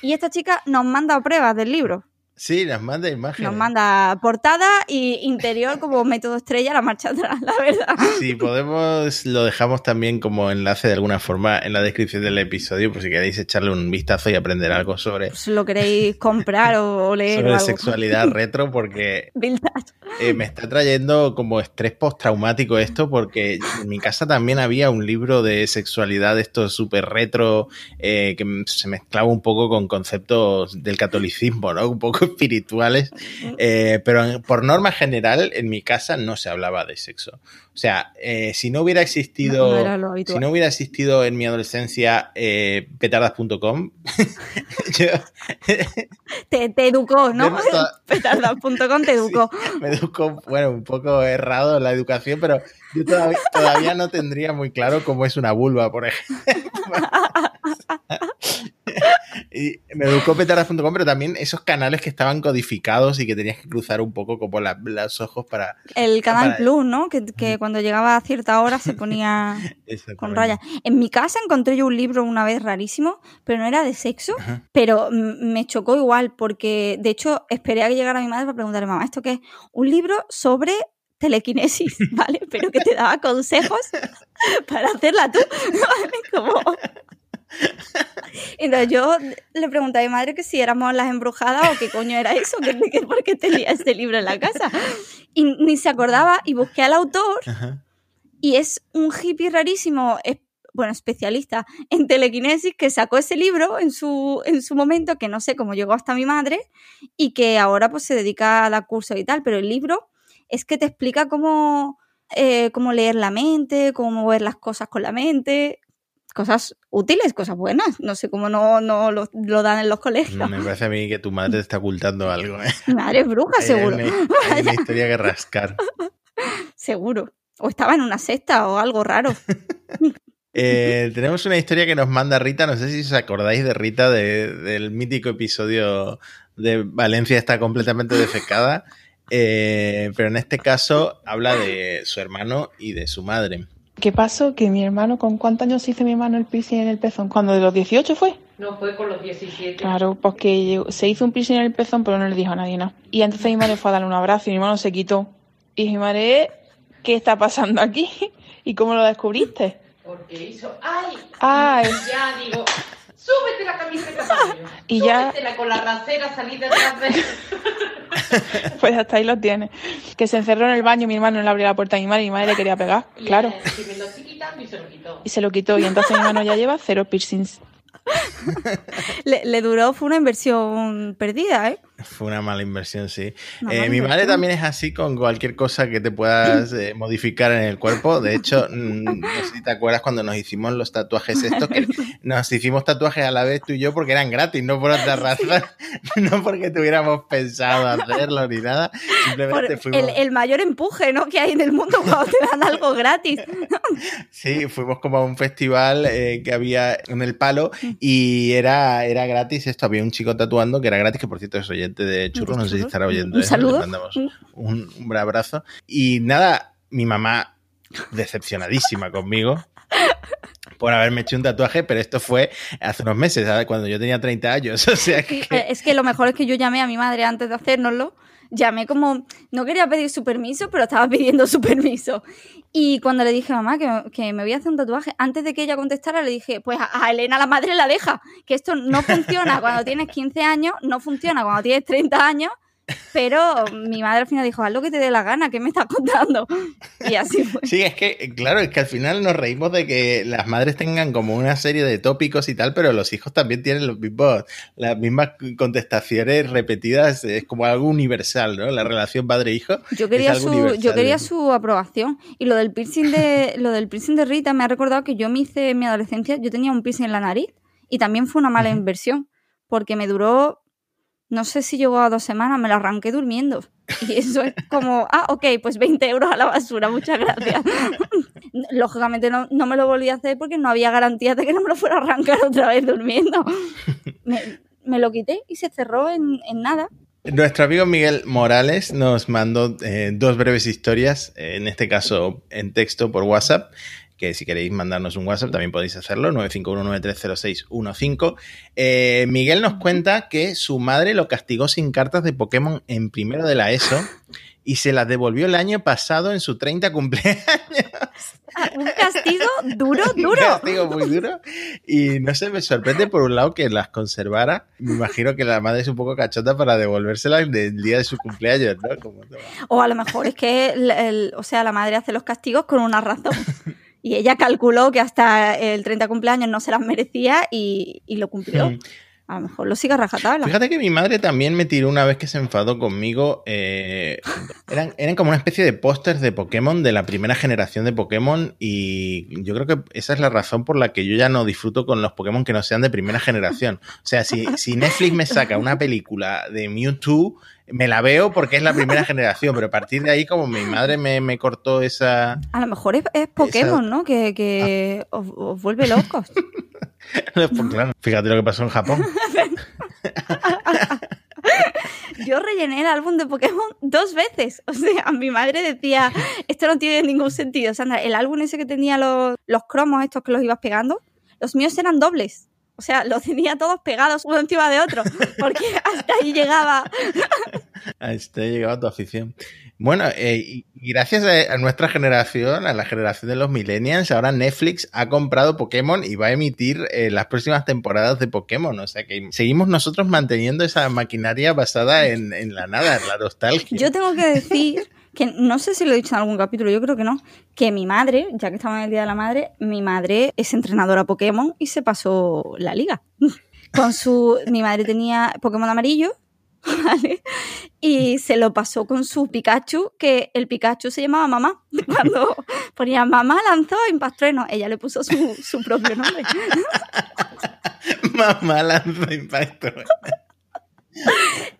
S3: Y esta chica nos manda pruebas del libro.
S2: Sí, nos manda imágenes.
S3: Nos manda portada y interior como método estrella la marcha atrás, la verdad.
S2: Si podemos, lo dejamos también como enlace de alguna forma en la descripción del episodio, por si queréis echarle un vistazo y aprender algo sobre,
S3: lo queréis comprar o, leer o
S2: sobre
S3: algo.
S2: sexualidad retro, porque eh, me está trayendo como estrés postraumático esto, porque en mi casa también había un libro de sexualidad, esto súper retro, eh, que se mezclaba un poco con conceptos del catolicismo, ¿no? Un poco poco espirituales, eh, pero por norma general en mi casa no se hablaba de sexo. O sea, eh, si no hubiera existido,
S3: No, no
S2: si no hubiera existido en mi adolescencia eh, petardas.com,
S3: Te, te educó, ¿no? Petardas.com te educó.
S2: me educo, bueno, un poco errado la educación, pero yo todavía, todavía no tendría muy claro cómo es una vulva, por ejemplo. y me educó petardas.com, pero también esos canales que estaban codificados y que tenías que cruzar un poco como la- los ojos para...
S3: El Canal
S2: Para-
S3: Plus, ¿no? Que, que cuando llegaba a cierta hora se ponía con rayas. En mi casa encontré yo un libro una vez rarísimo, pero no era de sexo,
S2: Ajá.
S3: pero me chocó igual porque, de hecho, esperé a que llegara mi madre para preguntarle, mamá, ¿esto qué es? Un libro sobre telequinesis, ¿vale? Pero que te daba consejos para hacerla tú, ¿vale? Como... Entonces yo le pregunté a mi madre que si éramos las embrujadas o qué coño era eso, que, que por qué tenía este libro en la casa. Y ni se acordaba y busqué al autor
S2: Ajá.
S3: y es un hippie rarísimo, es- bueno, especialista en telequinesis que sacó ese libro en su, en su momento, que no sé cómo llegó hasta mi madre, y que ahora pues se dedica a dar cursos y tal, pero el libro es que te explica cómo, eh, cómo leer la mente, cómo ver las cosas con la mente, cosas útiles, cosas buenas, no sé cómo no, no lo, lo dan en los colegios.
S2: Me parece a mí que tu madre te está ocultando algo. ¿eh?
S3: Mi madre es bruja, seguro,
S2: una- hay una historia que rascar.
S3: seguro. O estaba en una secta o algo raro.
S2: Eh, tenemos una historia que nos manda Rita. No sé si os acordáis de Rita de- del mítico episodio de Valencia está completamente defecada. Eh, pero en este caso habla de su hermano y de su madre.
S9: ¿Qué pasó? Que mi hermano, ¿con cuántos años hizo mi hermano el piercing en el pezón? ¿Cuando de los 18 fue?
S5: No fue con los 17.
S9: Claro, porque se hizo un piercing en el pezón, pero no le dijo a nadie nada. Y entonces mi madre fue a darle un abrazo y mi hermano se quitó. Y mi madre, ¿qué está pasando aquí? ¿Y cómo lo descubriste?
S5: Porque hizo, ¡ay!
S9: Ay.
S5: Ya digo, súbete la camiseta.
S9: Y ya-
S5: con la rasera, salí detrás de...
S9: Pues hasta ahí lo tiene. Que se encerró en el baño, mi hermano no le abrió la puerta a mi madre y mi madre le quería pegar,
S5: Y
S9: claro.
S5: ella, Si me lo estoy quitando y se lo quitó.
S9: Y se lo quitó y entonces mi hermano ya lleva cero piercings.
S3: Le, le duró, fue una inversión perdida, ¿eh?
S2: Fue una mala inversión, sí. Eh, mi madre también es así con cualquier cosa que te puedas eh, modificar en el cuerpo. De hecho, mm, no sé si te acuerdas cuando nos hicimos los tatuajes estos, que nos hicimos tatuajes a la vez tú y yo porque eran gratis, no por otra razón, no porque tuviéramos pensado hacerlo ni nada. Simplemente fuimos,
S3: el, el mayor empuje ¿no? que hay en el mundo cuando te dan algo gratis.
S2: sí, fuimos como a un festival eh, que había en el palo y era, era gratis esto. Había un chico tatuando que era gratis, que por cierto es oyente de Churros, no sé si estará oyendo.
S3: Un
S2: ¿eh?
S3: saludo.
S2: Le mandamos un, un abrazo. Y nada, mi mamá decepcionadísima conmigo por haberme hecho un tatuaje, pero esto fue hace unos meses, ¿sabes? cuando yo tenía 30 años. O sea que...
S3: Es que lo mejor es que yo llamé a mi madre antes de hacérnoslo. Llamé como, no quería pedir su permiso, pero estaba pidiendo su permiso. Y cuando le dije a mamá que, me- que me voy a hacer un tatuaje, antes de que ella contestara, le dije, pues a, Elena la madre la deja, que esto no funciona. Cuando tienes 15 años, no funciona. Cuando tienes 30 años, pero mi madre al final dijo, haz lo que te dé la gana, ¿qué me estás contando? Y así fue.
S2: Sí, es que, claro, es que al final nos reímos de que las madres tengan como una serie de tópicos y tal, pero los hijos también tienen los mismos, las mismas contestaciones repetidas, es como algo universal, ¿no? La relación padre-hijo.
S3: Yo
S2: es
S3: quería
S2: algo
S3: su,
S2: universal.
S3: yo quería su aprobación. Y lo del piercing de, lo del piercing de Rita me ha recordado que yo me hice en mi adolescencia, yo tenía un piercing en la nariz y también fue una mala inversión. Porque me duró, no sé si llegó a dos semanas, me lo arranqué durmiendo. Y eso es como, ah, ok, pues 20 euros a la basura, muchas gracias. Lógicamente no, no me lo volví a hacer porque no había garantía de que no me lo fuera a arrancar otra vez durmiendo. Me, me lo quité y se cerró en, en nada.
S2: Nuestro amigo Miguel Morales nos mandó eh, dos breves historias, en este caso en texto por WhatsApp, que si queréis mandarnos un WhatsApp también podéis hacerlo, 951930615. Eh, Miguel nos cuenta que su madre lo castigó sin cartas de Pokémon en primero de la ESO y se las devolvió el año pasado en su 30 cumpleaños.
S3: Ah, Un castigo duro,
S2: Un
S3: duro.
S2: castigo muy duro. Y no sé, me sorprende por un lado que las conservara. Me imagino que la madre es un poco cachota para devolvérselas del día de su cumpleaños, ¿no? Como,
S3: O a lo mejor es que, el- el- o sea, la madre hace los castigos con una razón. Y ella calculó que hasta el 30 cumpleaños no se las merecía y, y lo cumplió.
S2: Mm.
S3: A lo mejor lo sigue a rajatabla.
S2: Fíjate que mi madre también me tiró una vez que se enfadó conmigo. eh, eran, eran como una especie de pósters de Pokémon de la primera generación de Pokémon. Y yo creo que esa es la razón por la que yo ya no disfruto con los Pokémon que no sean de primera generación. O sea, si, si Netflix me saca una película de Mewtwo, me la veo porque es la primera generación. Pero a partir de ahí, como mi madre me, me cortó esa.
S3: A lo mejor es, es Pokémon, ¿no? Que, que os, os vuelve locos.
S2: Pues claro, fíjate lo que pasó en Japón.
S3: Yo rellené el álbum de Pokémon dos veces. O sea, mi madre decía, esto no tiene ningún sentido. Sandra, el álbum ese que tenía los, los cromos estos que los ibas pegando, los míos eran dobles. O sea, los tenía todos pegados uno encima de otro. Porque hasta ahí llegaba.
S2: Ahí está llegado tu afición. Bueno, eh, y y gracias a, a nuestra generación, a la generación de los millennials, ahora Netflix ha comprado Pokémon y va a emitir eh, las próximas temporadas de Pokémon. O sea que seguimos nosotros manteniendo esa maquinaria basada en, en la nada, en la nostalgia.
S3: Yo tengo que decir que no sé si lo he dicho en algún capítulo, yo creo que no, que mi madre, ya que estamos en el Día de la Madre, mi madre es entrenadora Pokémon y se pasó la liga. Con su, mi madre tenía Pokémon amarillo, ¿vale? Y se lo pasó con su Pikachu, que el Pikachu se llamaba mamá. Cuando ponía mamá lanzó Impactrueno, ella le puso su, su propio nombre.
S2: Mamá lanza impacto.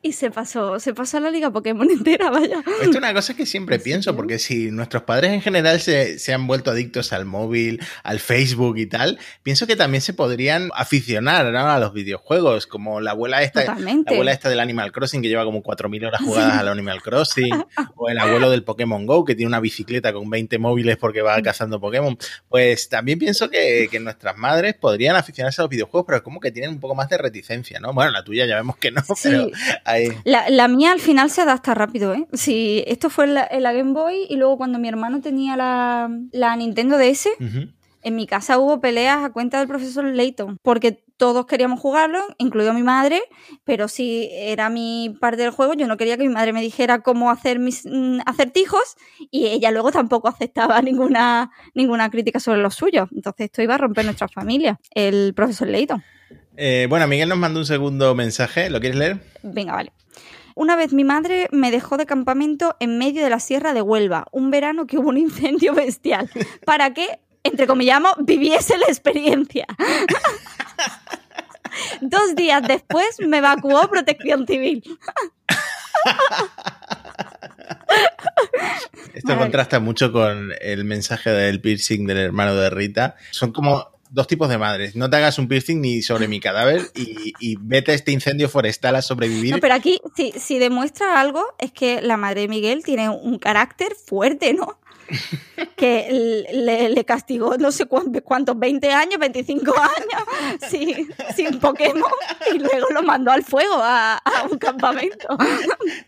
S3: Y se pasó, se pasó la liga Pokémon entera, vaya.
S2: Esto es una cosa que siempre pienso, porque si nuestros padres en general se, se, han vuelto adictos al móvil, al Facebook y tal, pienso que también se podrían aficionar ¿no? a los videojuegos, como la abuela esta,
S3: Totalmente.
S2: la abuela esta del Animal Crossing que lleva como 4.000 horas jugadas al Animal Crossing, o el abuelo del Pokémon Go que tiene una bicicleta con 20 móviles porque va cazando Pokémon. Pues también pienso que, que nuestras madres podrían aficionarse a los videojuegos, pero como que tienen un poco más de reticencia, ¿no? Bueno, la tuya ya vemos que no,
S3: Sí.
S2: Pero ahí...
S3: La, la mía al final se adapta rápido, ¿eh? Sí, esto fue en la, en la Game Boy y luego cuando mi hermano tenía la, la Nintendo DS,
S2: Ujú.
S3: en mi casa hubo peleas a cuenta del profesor Layton, porque todos queríamos jugarlo, incluido mi madre, pero si era mi parte del juego, yo no quería que mi madre me dijera cómo hacer mis mm, acertijos y ella luego tampoco aceptaba ninguna, ninguna crítica sobre los suyos. Entonces esto iba a romper nuestra familia, el profesor Layton.
S2: Eh, bueno, Miguel nos mandó un segundo mensaje, ¿lo quieres leer?
S3: Venga, vale. Una vez mi madre me dejó de campamento en medio de la sierra de Huelva, un verano que hubo un incendio bestial, para que, entre comillamos, viviese la experiencia. Dos días después me evacuó protección civil.
S2: Esto
S3: Vale.
S2: contrasta mucho con el mensaje del piercing del hermano de Rita. Son como dos tipos de madres. No te hagas un piercing ni sobre mi cadáver y, y vete a este incendio forestal a sobrevivir.
S3: No, pero aquí, si, si demuestra algo, es que la madre de Miguel tiene un carácter fuerte, ¿no? Que le, le castigó no sé cuántos, cuántos, 20 años, 25 años sin, sin Pokémon y luego lo mandó al fuego a, a un campamento.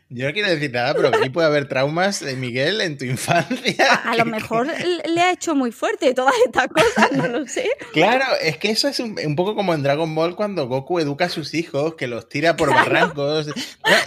S2: Yo no quiero decir nada, pero aquí puede haber traumas de Miguel en tu infancia.
S3: A, a lo mejor le ha hecho muy fuerte todas estas cosas, no lo sé.
S2: Claro, es que eso es un, un poco como en Dragon Ball cuando Goku educa a sus hijos, que los tira por
S3: Claro.
S2: barrancos.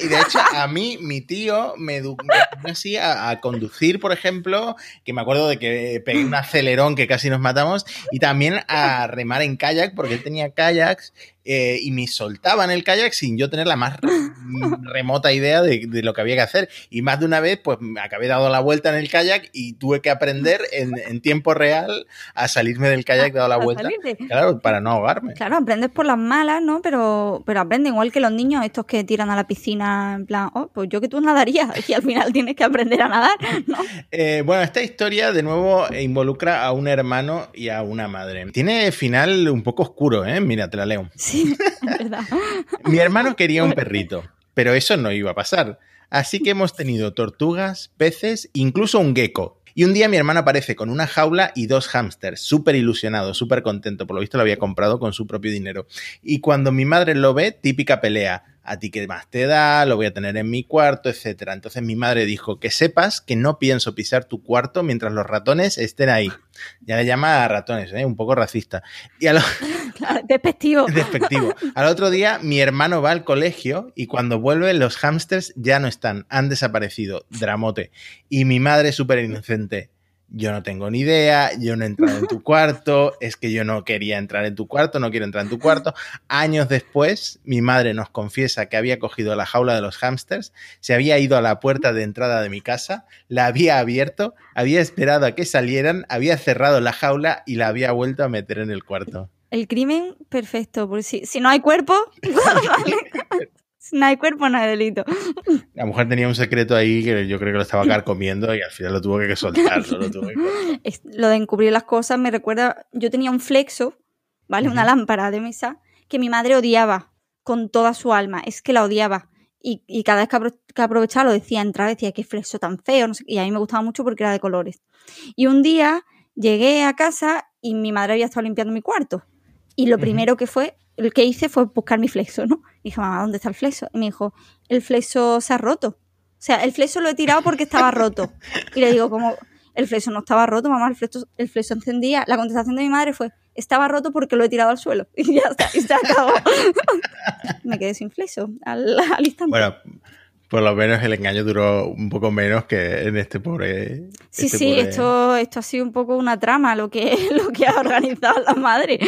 S2: Y de hecho, a mí, mi tío me edu- me enseñó así a, a conducir, por ejemplo, que me acuerdo de que pegué un acelerón que casi nos matamos, y también a remar en kayak, porque él tenía kayaks eh, y me soltaba en el kayak sin yo tener la más re- remota idea de, de lo que había que hacer. Y más de una vez, pues me acabé dado la vuelta en el kayak y tuve que aprender en, en tiempo real a salirme del kayak dado la vuelta.
S3: salirte.
S2: Claro, para no ahogarme.
S3: Claro, aprendes por las malas, ¿no? Pero, pero aprende igual que los niños estos que tiran a la piscina en plan, oh, pues yo que tú nadarías y al final tienes que aprender a nadar, ¿no?
S2: Eh, bueno, esta historia de nuevo eh, involucra a un hermano y a una madre. Tiene final un poco oscuro, ¿eh? Mira, te la leo.
S3: Sí, es verdad.
S2: Mi hermano quería un perrito, pero eso no iba a pasar. Así que hemos tenido tortugas, peces, incluso un gecko. Y un día mi hermano aparece con una jaula y dos hámsters, súper ilusionado, súper contento. Por lo visto lo había comprado con su propio dinero. Y cuando mi madre lo ve, típica pelea. A ti qué más te da, lo voy a tener en mi cuarto, etcétera. Entonces mi madre dijo que sepas que no pienso pisar tu cuarto mientras los ratones estén ahí. Ya le llama a ratones, ¿eh? un poco racista. Y a lo,
S3: Despectivo.
S2: despectivo. Al otro día, mi hermano va al colegio y cuando vuelve, los hámsters ya no están, han desaparecido. Dramote. Y mi madre, súper inocente. Yo no tengo ni idea, yo no he entrado en tu cuarto, es que yo no quería entrar en tu cuarto, no quiero entrar en tu cuarto. Años después, mi madre nos confiesa que había cogido la jaula de los hámsters, se había ido a la puerta de entrada de mi casa, la había abierto, había esperado a que salieran, había cerrado la jaula y la había vuelto a meter en el cuarto.
S3: El crimen perfecto, porque si, si no hay cuerpo, no hay cuerpo no hay delito.
S2: La mujer tenía un secreto ahí que yo creo que lo estaba carcomiendo y al final lo tuvo que soltar. Lo, tuvo que cortar.
S3: Es- lo de encubrir las cosas me recuerda, yo tenía un flexo, ¿vale? Una lámpara de mesa que mi madre odiaba con toda su alma, es que la odiaba. Y, y cada vez que, apro- que aprovechaba lo decía, entraba decía, qué flexo tan feo, no sé qué, y a mí me gustaba mucho porque era de colores. Y un día llegué a casa y mi madre había estado limpiando mi cuarto. Y lo primero que fue, lo que hice fue buscar mi flexo, ¿no? Dije, mamá, ¿dónde está el flexo? Y me dijo, el flexo se ha roto. O sea, el flexo lo he tirado porque estaba roto. Y le digo, como, el flexo no estaba roto, mamá, el flexo, el flexo encendía. La contestación de mi madre fue, estaba roto porque lo he tirado al suelo. Y ya está, y se acabó. me quedé sin flexo al, al instante.
S2: Bueno, por lo menos el engaño duró un poco menos que en este pobre.
S3: sí,
S2: este
S3: sí,
S2: pobre-
S3: esto, esto ha sido un poco una trama lo que, lo que ha organizado la madre.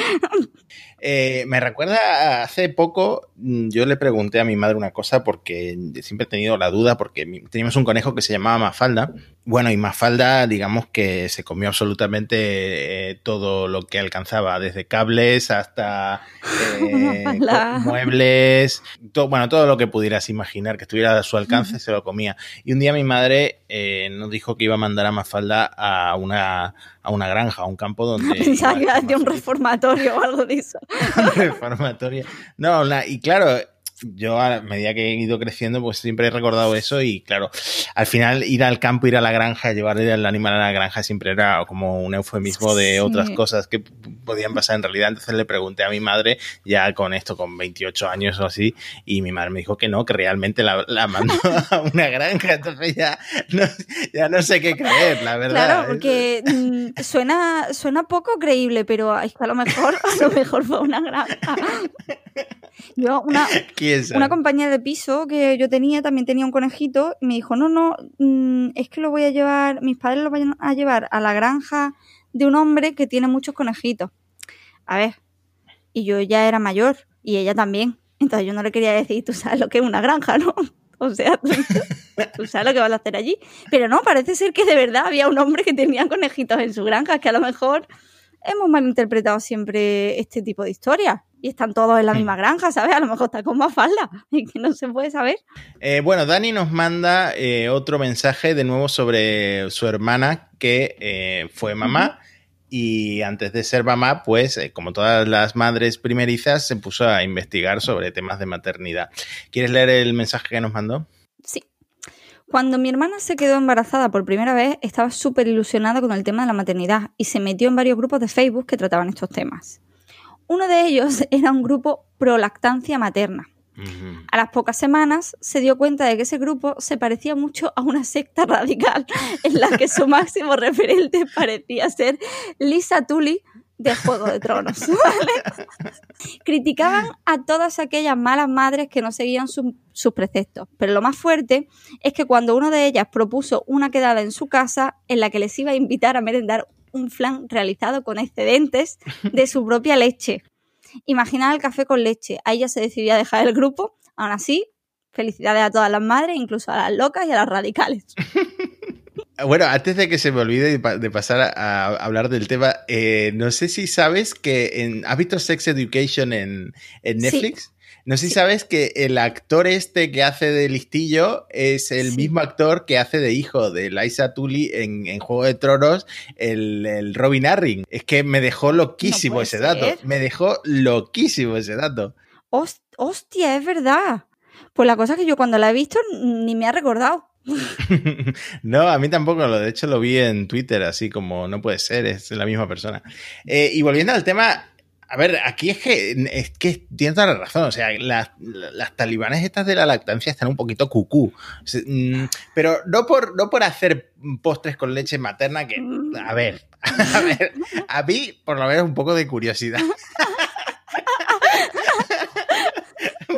S2: Eh, me recuerda hace poco, mm, yo le pregunté a mi madre una cosa porque siempre he tenido la duda porque teníamos un conejo que se llamaba Mafalda. Bueno, y Mafalda, digamos que se comió absolutamente eh, todo lo que alcanzaba, desde cables hasta eh, muebles, to- bueno, todo lo que pudieras imaginar que estuviera a su alcance se lo comía. Y un día mi madre nos dijo que iba a mandar a Mafalda a una, a una granja, a un campo donde...
S3: Pensaba que decir un reformatorio o algo de eso.
S2: reformatoria. No, la- y claro, yo a medida que he ido creciendo, pues siempre he recordado eso y claro, al final ir al campo, ir a la granja, llevarle al animal a la granja siempre era como un eufemismo de
S3: Sí.
S2: otras cosas que podían pasar en realidad. Entonces le pregunté a mi madre, ya con esto, con 28 años o así, y mi madre me dijo que no, que realmente la, la mandó a una granja. Entonces ya no, ya no sé qué creer, la verdad.
S3: Claro, porque mm, suena, suena poco creíble, pero es que a lo mejor, a lo mejor fue una granja. Yo, una, una compañera de piso que yo tenía también tenía un conejito y me dijo, no, no, mm, es que lo voy a llevar, mis padres lo vayan a llevar a la granja de un hombre que tiene muchos conejitos. A ver, y yo ya era mayor y ella también. Entonces yo no le quería decir, tú sabes lo que es una granja, ¿no? O sea, tú, tú sabes lo que vas a hacer allí. Pero no, parece ser que de verdad había un hombre que tenía conejitos en su granja, que a lo mejor hemos malinterpretado siempre este tipo de historias. Y están todos en la misma granja, ¿sabes? A lo mejor está con más falda y que no se puede saber.
S2: Eh, bueno, Dani nos manda eh, otro mensaje de nuevo sobre su hermana que eh, fue mamá y antes de ser mamá, pues como todas las madres primerizas, se puso a investigar sobre temas de maternidad. ¿Quieres leer el mensaje que nos mandó?
S3: Sí. Cuando mi hermana se quedó embarazada por primera vez, estaba súper ilusionada con el tema de la maternidad y se metió en varios grupos de Facebook que trataban estos temas. Uno de ellos era un grupo pro lactancia materna. A las pocas semanas se dio cuenta de que ese grupo se parecía mucho a una secta radical en la que su máximo referente parecía ser Lisa Tully de Juego de Tronos. ¿vale? Criticaban a todas aquellas malas madres que no seguían su- sus preceptos, pero lo más fuerte es que cuando una de ellas propuso una quedada en su casa en la que les iba a invitar a merendar un flan realizado con excedentes de su propia leche. Imaginad el café con leche. Ahí ya se decidió a dejar el grupo. Aún así, felicidades a todas las madres, incluso a las locas y a las radicales.
S2: Bueno, antes de que se me olvide de, pa- de pasar a, a hablar del tema, eh, no sé si sabes que en, ¿has visto Sex Education en, en
S3: Sí.
S2: No sé si sabes que el actor este que hace de listillo es el
S3: Sí.
S2: mismo actor que hace de hijo de Liza Tully en, en Juego de Tronos, el, el Robin Arryn. Es que me dejó loquísimo ese dato. Me dejó loquísimo ese dato.
S3: Host- Hostia, es verdad. Pues la cosa es que yo cuando la he visto ni me ha recordado.
S2: no, a mí tampoco, de hecho lo vi en Twitter, así como no puede ser, es la misma persona. Eh, y volviendo al tema, a ver, aquí es que, es que tienes toda la razón, o sea, las, talibanes estas de la lactancia están un poquito cucú, mm, pero no por, no por hacer postres con leche materna, que, a ver, a ver, a mí por lo menos un poco de curiosidad.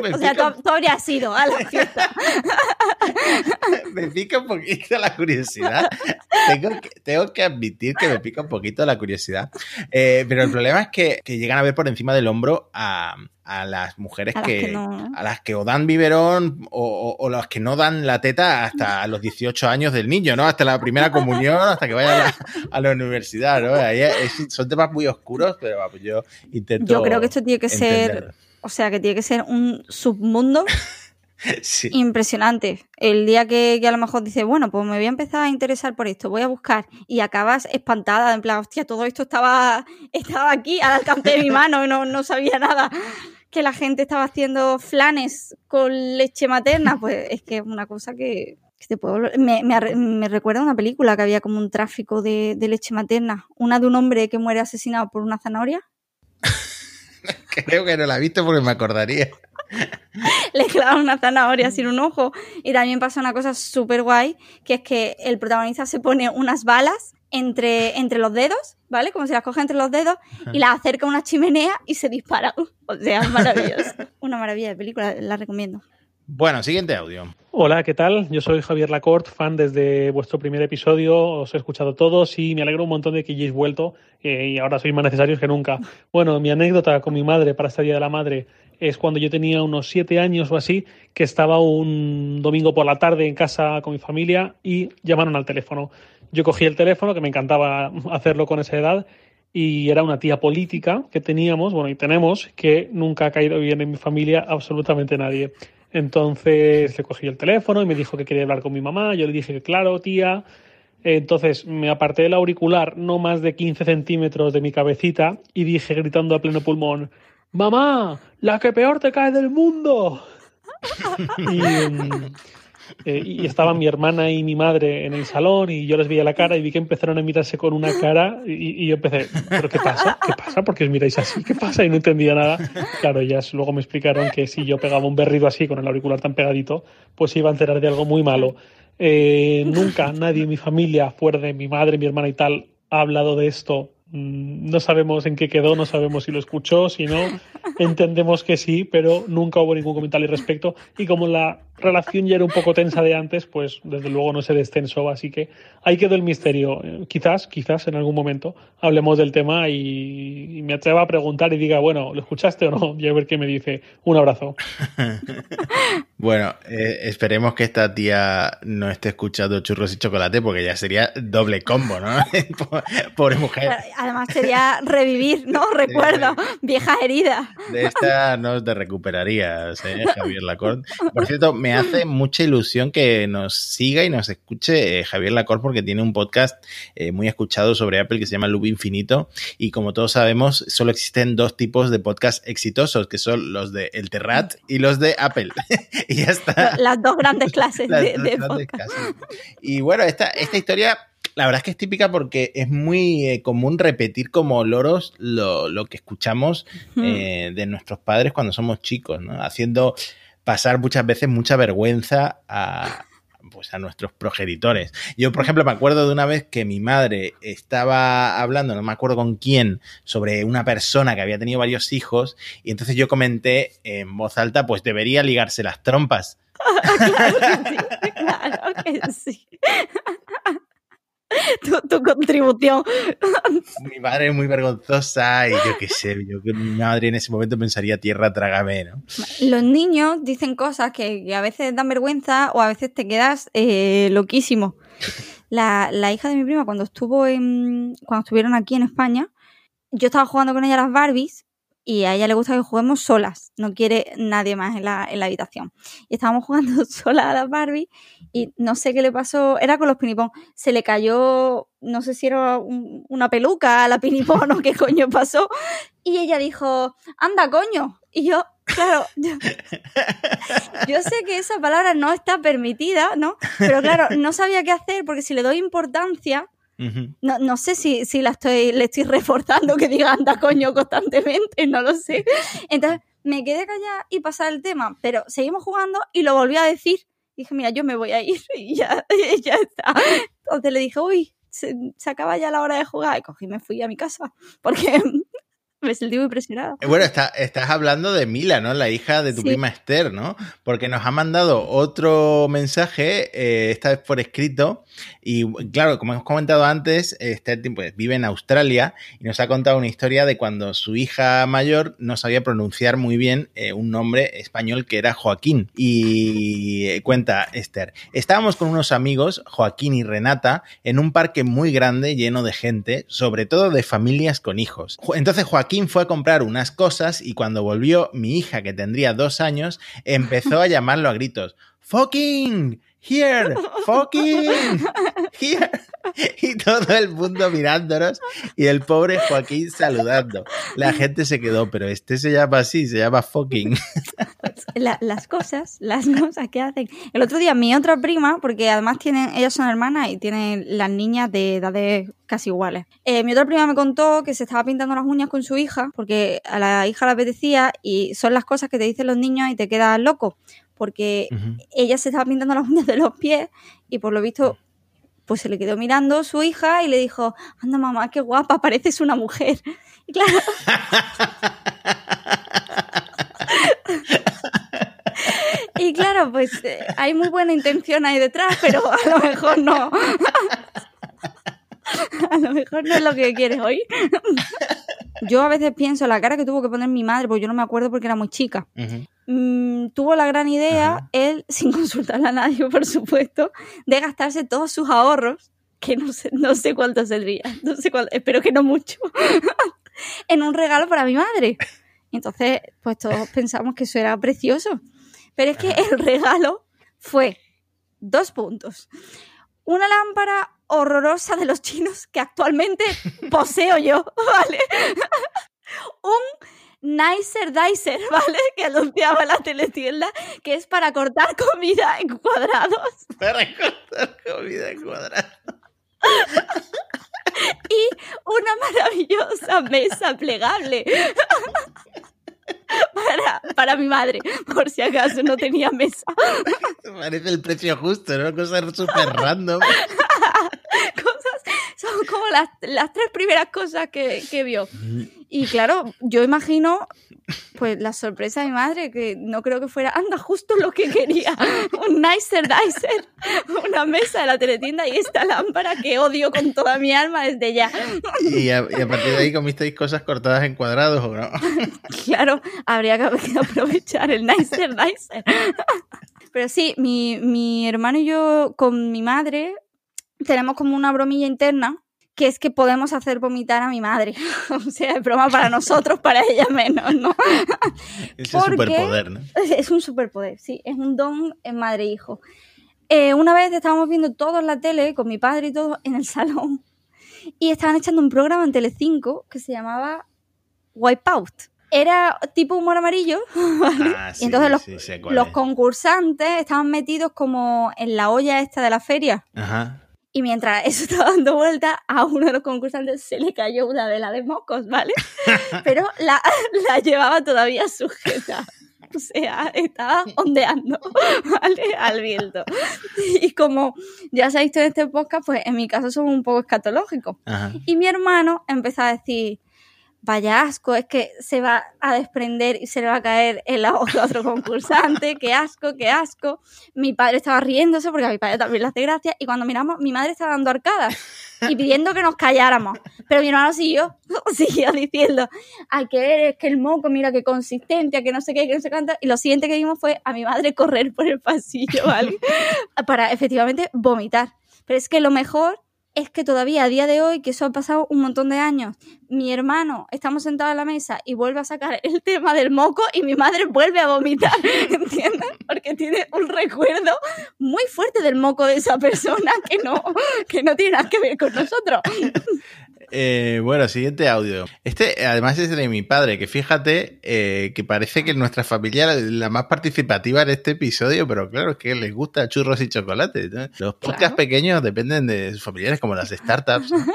S2: Me
S3: O sea, tú, tú habrías ido a la fiesta.
S2: me pica un poquito la curiosidad. tengo, que, tengo que admitir que me pica un poquito la curiosidad. Eh, pero el problema es que, que llegan a ver por encima del hombro a, a las mujeres
S3: A las
S2: que, a las que o dan biberón o, o- o las que no dan la teta hasta los 18 años del niño, ¿no? Hasta la primera comunión, hasta que vaya a la, a la universidad, ¿no? Ahí es- son temas muy oscuros, pero yo intento.
S3: Yo creo que esto tiene que ser. O sea, que tiene que ser un submundo
S2: Sí.
S3: impresionante. El día que, que a lo mejor dices, bueno, pues me voy a empezar a interesar por esto, voy a buscar y acabas espantada, en plan, hostia, todo esto estaba, estaba aquí al alcance de mi mano y no, no sabía nada. Que la gente estaba haciendo flanes con leche materna, pues es que es una cosa que, que te puedo... Me, me, recuerda a una película que había como un tráfico de, de leche materna. Una de un hombre que muere asesinado por una zanahoria.
S2: Creo que no la he visto porque me acordaría.
S3: le clavan una zanahoria sin un ojo. Y también pasa una cosa súper guay, que es que el protagonista se pone unas balas entre, entre los dedos, ¿vale? Como si las coge entre los dedos y las acerca a una chimenea y se dispara. O sea, es maravilloso. Una maravilla de película, la recomiendo.
S2: Bueno, siguiente audio.
S10: Hola, ¿qué tal? Yo soy Javier Lacorte, fan desde vuestro primer episodio. Os he escuchado todos y me alegro un montón de que hayáis vuelto eh, y ahora sois más necesarios que nunca. Bueno, mi anécdota con mi madre para este Día de la Madre es cuando yo tenía unos siete años o así, que estaba un domingo por la tarde en casa con mi familia y llamaron al teléfono. Yo cogí el teléfono, que me encantaba hacerlo con esa edad, y era una tía política que teníamos, bueno, y tenemos, que nunca ha caído bien en mi familia absolutamente nadie. Entonces le cogí el teléfono y me dijo que quería hablar con mi mamá. Yo le dije que claro, tía. Entonces me aparté el auricular no más de 15 centímetros de mi cabecita y dije gritando a pleno pulmón, ¡Mamá! ¡La que peor te cae del mundo! y, mm, eh, y estaban mi hermana y mi madre en el salón y yo les veía la cara y vi que empezaron a mirarse con una cara y, yo empecé, ¿pero qué pasa? ¿Qué pasa? ¿Por qué os miráis así? ¿Qué pasa? Y no entendía nada. Claro, ellas luego me explicaron que si yo pegaba un berrido así con el auricular tan pegadito, pues iba a enterar de algo muy malo. Eh, nunca nadie en mi familia, fuera de mi madre, mi hermana y tal, ha hablado de esto. Mm, No sabemos en qué quedó, no sabemos si lo escuchó, si no. Entendemos que sí, pero nunca hubo ningún comentario al respecto. Y como la relación ya era un poco tensa de antes, pues desde luego no se descensó. Así que ahí quedó el misterio. Quizás, quizás en algún momento hablemos del tema y, y me atreva a preguntar y diga, bueno, ¿lo escuchaste o no? Y a ver qué me dice. Un abrazo.
S2: Bueno, eh, esperemos que esta tía no esté escuchando churros y chocolate porque ya sería doble combo, ¿no? Pobre mujer.
S3: Además sería revivir, ¿no? Recuerdo, viejas heridas.
S2: De esta no te recuperarías, ¿eh, Javier Lacorte. Por cierto, me hace mucha ilusión que nos siga y nos escuche eh, Javier Lacorte porque tiene un podcast eh, muy escuchado sobre Apple que se llama Loop Infinito y como todos sabemos, solo existen dos tipos de podcast exitosos, que son los de El Terrat y los de Apple. y ya está.
S3: Las dos grandes clases
S2: Las
S3: de,
S2: grandes
S3: podcast.
S2: clases. Y bueno, esta, esta historia, la verdad es que es típica porque es muy eh, común repetir como loros lo, lo que escuchamos eh, de nuestros padres cuando somos chicos, ¿no? Haciendo pasar muchas veces mucha vergüenza a, pues a nuestros progenitores. Yo, por ejemplo, me acuerdo de una vez que mi madre estaba hablando, no me acuerdo con quién, sobre una persona que había tenido varios hijos, y entonces yo comenté en voz alta, pues debería ligarse las trompas.
S3: Claro que sí. Tu, tu contribución.
S2: mi madre es muy vergonzosa y yo qué sé, yo que mi madre en ese momento pensaría tierra trágame, ¿no?
S3: Los niños dicen cosas que, que a veces dan vergüenza o a veces te quedas eh, loquísimo. La, la hija de mi prima, cuando estuvo en, cuando estuvieron aquí en España, yo estaba jugando con ella a las Barbies y a ella le gusta que juguemos solas, no quiere nadie más en la, en la habitación. Y estábamos jugando solas a las Barbies y no sé qué le pasó, era con los pinipón, se le cayó, no sé si era un- una peluca a la pinipón o qué coño pasó, y ella dijo, anda coño, y yo, claro, yo, yo sé que esa palabra no está permitida, ¿no? Pero claro, no sabía qué hacer porque si le doy importancia, No, no sé si, si la estoy, le estoy reforzando que diga anda coño constantemente, no lo sé. Entonces me quedé callada y pasar el tema, pero seguimos jugando y lo volví a decir. Dije, mira, yo me voy a ir y ya, ya está. Entonces le dije, uy, se, se acaba ya la hora de jugar y cogí y me fui a mi casa porque Me sentí muy impresionada.
S2: Eh, Bueno, está- estás hablando de Mila, ¿no? La hija de tu
S3: Sí.
S2: prima Esther, ¿no? Porque nos ha mandado otro mensaje, eh, esta vez por escrito. Y claro, como hemos comentado antes, Esther pues, vive en Australia y nos ha contado una historia de cuando su hija mayor no sabía pronunciar muy bien eh, un nombre español que era Joaquín. Y cuenta Esther, estábamos con unos amigos, Joaquín y Renata, en un parque muy grande lleno de gente, sobre todo de familias con hijos. Jo- Entonces Joaquín fue a comprar unas cosas y cuando volvió, mi hija, que tendría dos años, empezó a llamarlo a gritos. ¡Fucking! ¡Here! ¡Fucking! ¡Here! Y todo el mundo mirándonos y el pobre Joaquín saludando. La gente se quedó, pero este se llama así, se llama fucking.
S3: La- las cosas, las cosas que hacen. El otro día mi otra prima, porque además tienen, ellas son hermanas y tienen las niñas de edades casi iguales. Eh, mi otra prima me contó que se estaba pintando las uñas con su hija, porque a la hija le apetecía y son las cosas que te dicen los niños y te quedas loco. Porque ella se estaba pintando las uñas de los pies y por lo visto pues se le quedó mirando su hija y le dijo, anda mamá, qué guapa, pareces una mujer. Y claro, y claro, pues eh, hay muy buena intención ahí detrás, pero a lo mejor no. A lo mejor no es lo que quieres oír. Yo a veces pienso la cara que tuvo que poner mi madre, porque yo no me acuerdo porque era muy chica. Mm, tuvo la gran idea, él, sin consultarle a nadie, por supuesto, de gastarse todos sus ahorros, que no sé, no sé cuánto saldría, no sé cuánto, espero que no mucho, en un regalo para mi madre. Entonces, pues todos pensamos que eso era precioso. Pero es que el regalo fue dos puntos. Una lámpara horrorosa de los chinos que actualmente poseo yo, ¿vale? Un Nicer Dicer, ¿vale? Que anunciaba la teletienda, que es para cortar comida en cuadrados.
S2: Para cortar comida en cuadrados.
S3: y una maravillosa mesa plegable para, para mi madre, por si acaso no tenía mesa.
S2: Parece el precio justo, ¿no? Cosas súper random.
S3: cosas, son como las, las tres primeras cosas que, que vio. Y claro, yo imagino pues la sorpresa de mi madre, que no creo que fuera, anda, justo lo que quería, un nicer dicer, una mesa de la teletienda y esta lámpara que odio con toda mi alma desde ya.
S2: Y a, y a partir de ahí comisteis cosas cortadas en cuadrados, ¿o no?
S3: Claro, habría que aprovechar el nicer dicer. Pero sí, mi, mi hermano y yo con mi madre tenemos como una bromilla interna que es que podemos hacer vomitar a mi madre. o sea, es broma para nosotros, para ella menos, ¿no?
S2: Ese
S3: Porque-
S2: superpoder, ¿no?
S3: Es un superpoder, sí, es un don en madre e hijo. Eh, una vez estábamos viendo todo en la tele, con mi padre y todo, en el salón, y estaban echando un programa en Telecinco que se llamaba Wipeout. Era tipo humor amarillo, ¿vale?
S2: Ah,
S3: y entonces los,
S2: sí,
S3: los
S2: es.
S3: concursantes estaban metidos como en la olla esta de la feria.
S2: Ajá.
S3: Y mientras eso estaba dando vuelta, a uno de los concursantes se le cayó una vela de mocos, ¿vale? Pero la, la llevaba todavía sujeta. O sea, estaba ondeando, ¿vale? Al viento. Y como ya se ha visto en este podcast, pues en mi caso somos un poco escatológicos. Y mi hermano empezó a decir, vaya asco, es que se va a desprender y se le va a caer el ojo a otro concursante, qué asco, qué asco. Mi padre estaba riéndose porque a mi padre también le hace gracia y cuando miramos, mi madre estaba dando arcadas y pidiendo que nos calláramos. Pero mi hermano siguió, siguió diciendo, ay, que eres, que el moco, mira qué consistencia, que no sé qué, que no sé cuánto. Y lo siguiente que vimos fue a mi madre correr por el pasillo, ¿vale? Para efectivamente vomitar. Pero es que lo mejor es que todavía a día de hoy, que eso ha pasado un montón de años, mi hermano, estamos sentados en la mesa y vuelve a sacar el tema del moco y mi madre vuelve a vomitar, ¿entiendes? Porque tiene un recuerdo muy fuerte del moco de esa persona que no, que no tiene nada que ver con nosotros.
S2: Eh, bueno, siguiente audio. Este, además, es de mi padre, que fíjate eh, que parece que nuestra familia la, la más participativa en este episodio, pero claro, es que les gusta churros y chocolate. ¿no? Los podcasts
S3: Claro.
S2: pequeños dependen de sus familiares, como las startups. ¿no?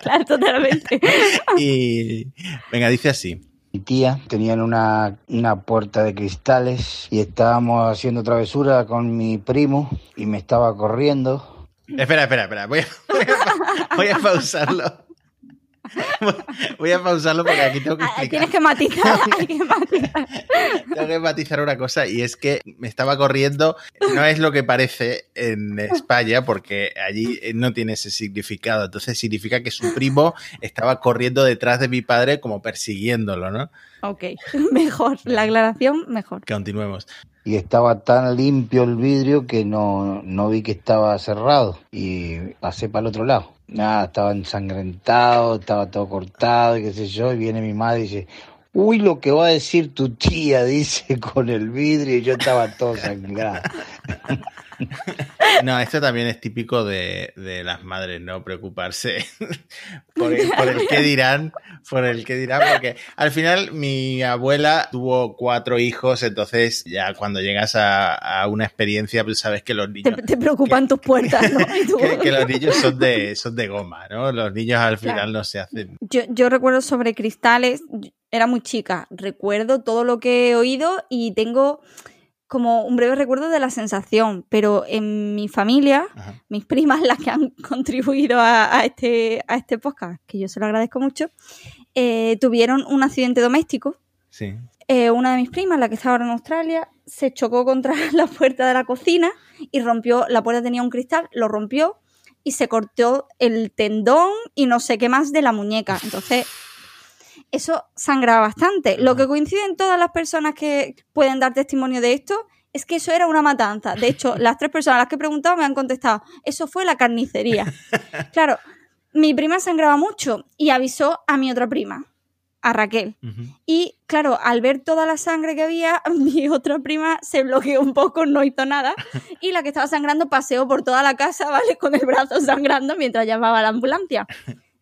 S3: Claro, totalmente.
S2: Y venga, dice así.
S11: Mi tía tenían una, una puerta de cristales y estábamos haciendo travesura con mi primo y me estaba corriendo.
S2: Espera, espera, espera. Voy a, voy a pa- voy a pausarlo. Voy a pausarlo porque aquí tengo que
S3: Ah,
S2: explicar.
S3: Tienes que matizar, hay que matizar.
S2: Tengo que matizar una cosa y es que me estaba corriendo, no es lo que parece en España porque allí no tiene ese significado, entonces significa que su primo estaba corriendo detrás de mi padre como persiguiéndolo, ¿no?
S3: Ok, mejor, la aclaración mejor.
S2: Continuemos.
S11: Y estaba tan limpio el vidrio que no, no vi que estaba cerrado. Y pasé para el otro lado. Nada, estaba ensangrentado, estaba todo cortado, y qué sé yo. Y viene mi madre y dice, uy, lo que va a decir tu tía, dice, con el vidrio. Y yo estaba todo sangrado.
S2: No, esto también es típico de, de las madres, ¿no? Preocuparse por el, por el qué dirán, por el qué dirán, porque al final mi abuela tuvo cuatro hijos, entonces ya cuando llegas a, a una experiencia, pues sabes que los niños,
S3: te preocupan tus puertas, ¿no?
S2: Que, que los niños son de, son de goma, ¿no? Los niños al final
S3: Claro.
S2: no se hacen.
S3: Yo, yo recuerdo sobre cristales, era muy chica, recuerdo todo lo que he oído y tengo como un breve recuerdo de la sensación, pero en mi familia,
S2: Ajá.
S3: mis primas, las que han contribuido a, a este, a este podcast, que yo se lo agradezco mucho, eh, tuvieron un accidente doméstico.
S2: Sí.
S3: Eh, una de mis primas, la que estaba ahora en Australia, se chocó contra la puerta de la cocina y rompió, la puerta tenía un cristal, lo rompió y se cortó el tendón y no sé qué más de la muñeca. Entonces, eso sangraba bastante. Lo que coincide en todas las personas que pueden dar testimonio de esto es que eso era una matanza. De hecho, las tres personas a las que he preguntado me han contestado, eso fue la carnicería. Claro, mi prima sangraba mucho y avisó a mi otra prima, a Raquel. Y claro, al ver toda la sangre que había, mi otra prima se bloqueó un poco, no hizo nada. Y la que estaba sangrando paseó por toda la casa, ¿vale? Con el brazo sangrando mientras llamaba a la ambulancia.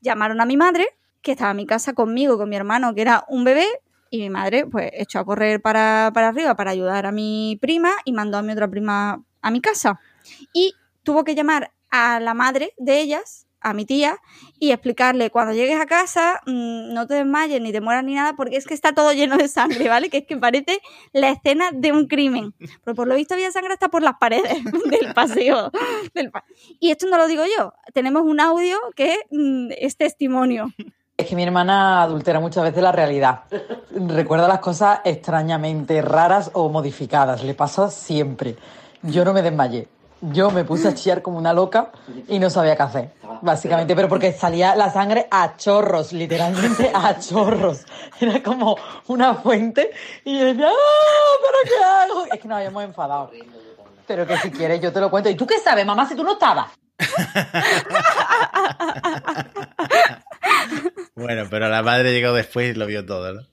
S3: Llamaron a mi madre, que estaba en mi casa conmigo, con mi hermano, que era un bebé. Y mi madre, pues, echó a correr para, para arriba para ayudar a mi prima y mandó a mi otra prima a mi casa. Y tuvo que llamar a la madre de ellas, a mi tía, y explicarle, cuando llegues a casa, mmm, no te desmayes ni te mueras ni nada, porque es que está todo lleno de sangre, ¿vale? Que es que parece la escena de un crimen. Pero por lo visto había sangre hasta por las paredes del paseo. Del pa y esto no lo digo yo, tenemos un audio que mmm, es testimonio.
S4: Es que mi hermana adultera muchas veces la realidad. Recuerda las cosas extrañamente raras o modificadas. Le pasa siempre. Yo no me desmayé. Yo me puse a chillar como una loca y no sabía qué hacer, básicamente, pero porque salía la sangre a chorros, literalmente a chorros. Era como una fuente y yo decía, ¡ah! ¿Pero qué hago? Es que nos habíamos enfadado. Pero que si quieres yo te lo cuento. ¿Y tú qué sabes, mamá, si tú no estabas?
S2: Bueno, pero la madre llegó después y lo vio todo, ¿no?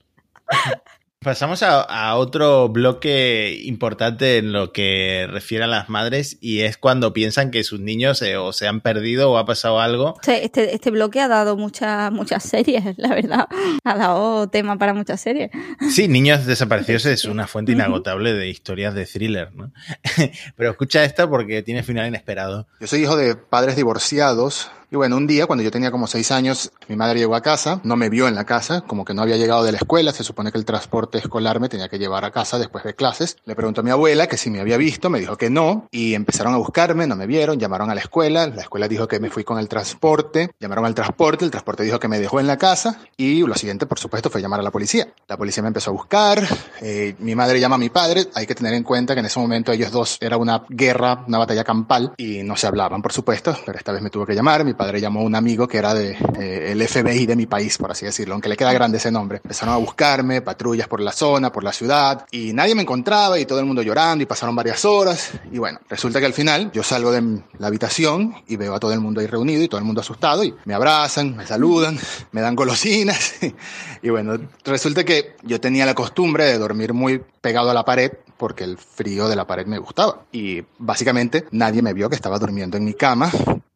S2: Pasamos a, a, otro bloque importante en lo que refiere a las madres y es cuando piensan que sus niños eh, o se han perdido o ha pasado algo.
S3: Este, este, este bloque ha dado muchas muchas series, la verdad. Ha dado tema para muchas series.
S2: Sí, Niños Desaparecidos es una fuente inagotable de historias de thriller, ¿no? Pero escucha esta porque tiene final inesperado.
S12: Yo soy hijo de padres divorciados y bueno, un día, cuando yo tenía como seis años, mi madre llegó a casa, no me vio en la casa, como que no había llegado de la escuela, se supone que el transporte escolar me tenía que llevar a casa después de clases. Le preguntó a mi abuela que si me había visto, me dijo que no, y empezaron a buscarme, no me vieron, llamaron a la escuela, la escuela dijo que me fui con el transporte, llamaron al transporte, el transporte dijo que me dejó en la casa, y lo siguiente, por supuesto, fue llamar a la policía. La policía me empezó a buscar, eh, mi madre llama a mi padre, hay que tener en cuenta que en ese momento ellos dos era una guerra, una batalla campal, y no se hablaban, por supuesto, pero esta vez me tuvo que llamar, mi padre llamó a un amigo que era de eh, FBI de mi país, por así decirlo, aunque le queda grande ese nombre. Empezaron a buscarme, patrullas por la zona, por la ciudad, y nadie me encontraba y todo el mundo llorando y pasaron varias horas. Y bueno, resulta que al final yo salgo de la habitación y veo a todo el mundo ahí reunido y todo el mundo asustado y me abrazan, me saludan, me dan golosinas. y bueno, resulta que yo tenía la costumbre de dormir muy pegado a la pared porque el frío de la pared me gustaba. Y básicamente nadie me vio que estaba durmiendo en mi cama,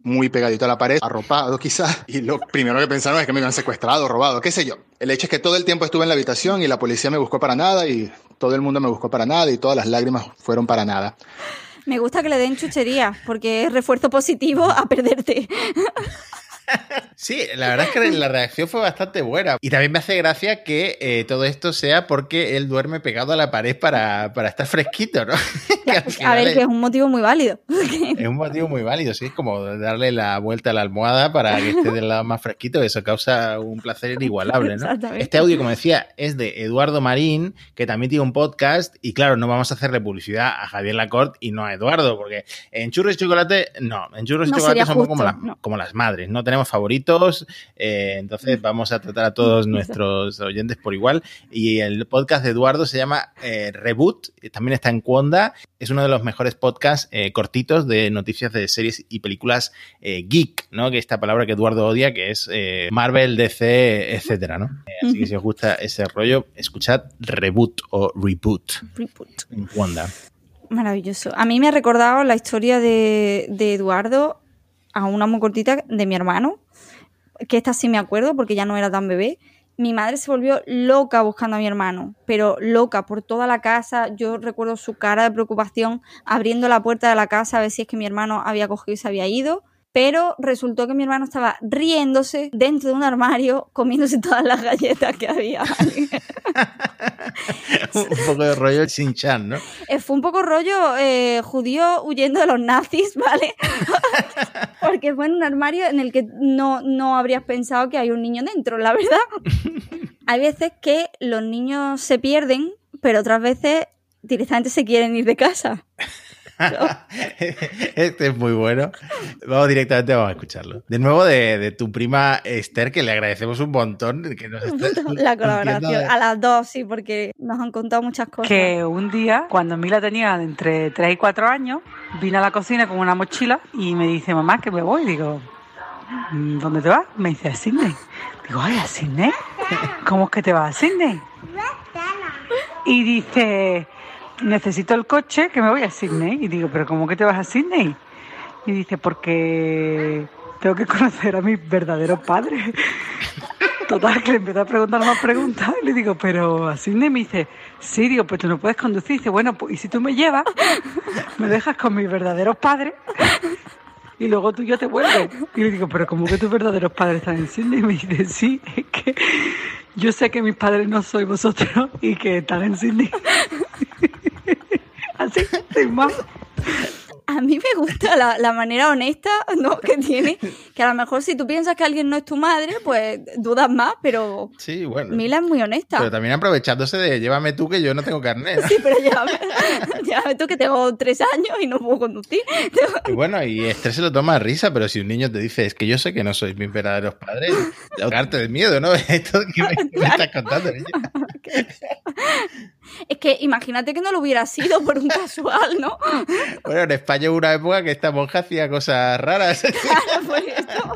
S12: muy pegadito a la pared, arropado quizás, y lo primero que pensaron es que me habían secuestrado, robado, qué sé yo. El hecho es que todo el tiempo estuve en la habitación y la policía me buscó para nada y todo el mundo me buscó para nada y todas las lágrimas fueron para nada.
S3: Me gusta que le den chuchería porque es refuerzo positivo a perderte.
S2: Sí, la verdad es que la reacción fue bastante buena. Y también me hace gracia que eh, todo esto sea porque él duerme pegado a la pared para, para estar fresquito, ¿no?
S3: A ver,
S2: es-
S3: que es un motivo muy válido.
S2: Es un motivo muy válido, sí, es como darle la vuelta a la almohada para que esté del lado más fresquito, eso causa un placer inigualable, ¿no?
S3: Exactamente.
S2: Este audio, como decía, es de Eduardo Marín, que también tiene un podcast, y claro, no vamos a hacerle publicidad a Javier Lacorte y no a Eduardo, porque en Churros y Chocolate, no, en Churros y
S3: No
S2: Chocolate
S3: sería
S2: somos como,
S3: no.
S2: como las madres, no tenemos favoritos, eh, entonces vamos a tratar a todos nuestros oyentes por igual, y el podcast de Eduardo se llama eh, Reboot, también está en Cuonda, es uno de los mejores podcasts eh, cortitos de noticias de series y películas geek, ¿no? Que esta palabra que Eduardo odia, que es Marvel, DC, etcétera, ¿no? Así que si os gusta ese rollo, escuchad Reboot o Reboot
S3: Reboot.
S2: en Wanda.
S3: Maravilloso. A mí me ha recordado la historia de, de Eduardo a una muy cortita de mi hermano, que esta sí me acuerdo porque ya no era tan bebé. Mi madre se volvió loca buscando a mi hermano, pero loca por toda la casa. Yo recuerdo su cara de preocupación abriendo la puerta de la casa a ver si es que mi hermano había cogido y se había ido. Pero resultó que mi hermano estaba riéndose dentro de un armario, comiéndose todas las galletas que había.
S2: un poco de rollo sin chan, ¿no?
S3: Eh, Fue un poco rollo eh, judío huyendo de los nazis, ¿vale? Porque fue en un armario en el que no, no habrías pensado que hay un niño dentro, la verdad. Hay veces que los niños se pierden, pero otras veces directamente se quieren ir de casa.
S2: Este es muy bueno. Vamos directamente, vamos a escucharlo. De nuevo de, de tu prima Esther, que le agradecemos un montón. Que nos está
S3: La colaboración. A las dos, sí, porque nos han contado muchas cosas.
S13: Que un día, cuando Mila tenía entre 3 y 4 años, vine a la cocina con una mochila y me dice, mamá, que me voy. Digo, "Mm, ¿dónde te vas? Me dice, a Sydney. Digo, ay, ¿a Sydney? ¿Cómo es que te vas a Sydney? Y dice, necesito el coche que me voy a Sydney. Y digo, ¿pero cómo que te vas a Sydney? Y dice, porque tengo que conocer a mis verdaderos padres. Total, que le empezó a preguntar más preguntas. Y le digo, pero a Sydney me dice, sí, digo, pues tú no puedes conducir. Dice, bueno, pues, y si tú me llevas, me dejas con mis verdaderos padres y luego tú y yo te vuelves. Y le digo, pero ¿cómo que tus verdaderos padres están en Sydney? Y me dice, sí, es que yo sé que mis padres no sois vosotros y que están en Sydney. Así, sin más.
S3: A mí me gusta la, la manera honesta ¿no? que tiene, que a lo mejor si tú piensas que alguien no es tu madre, pues dudas más, pero
S2: Sí, bueno.
S3: Mila es muy honesta.
S2: Pero también aprovechándose de llévame tú que yo no tengo carnet. ¿no?
S3: Sí, pero llévame, llévame tú que tengo tres años y no puedo conducir.
S2: Y bueno, y Esther se lo toma a risa, pero si un niño te dice, es que yo sé que no sois mis verdaderos padres, ahogarte de miedo, ¿no? Esto que me, que me estás contando, niña.
S3: Es que imagínate que no lo hubiera sido por un casual, ¿no?
S2: Bueno, en España hubo una época que esta monja hacía cosas raras.
S3: Claro, por eso.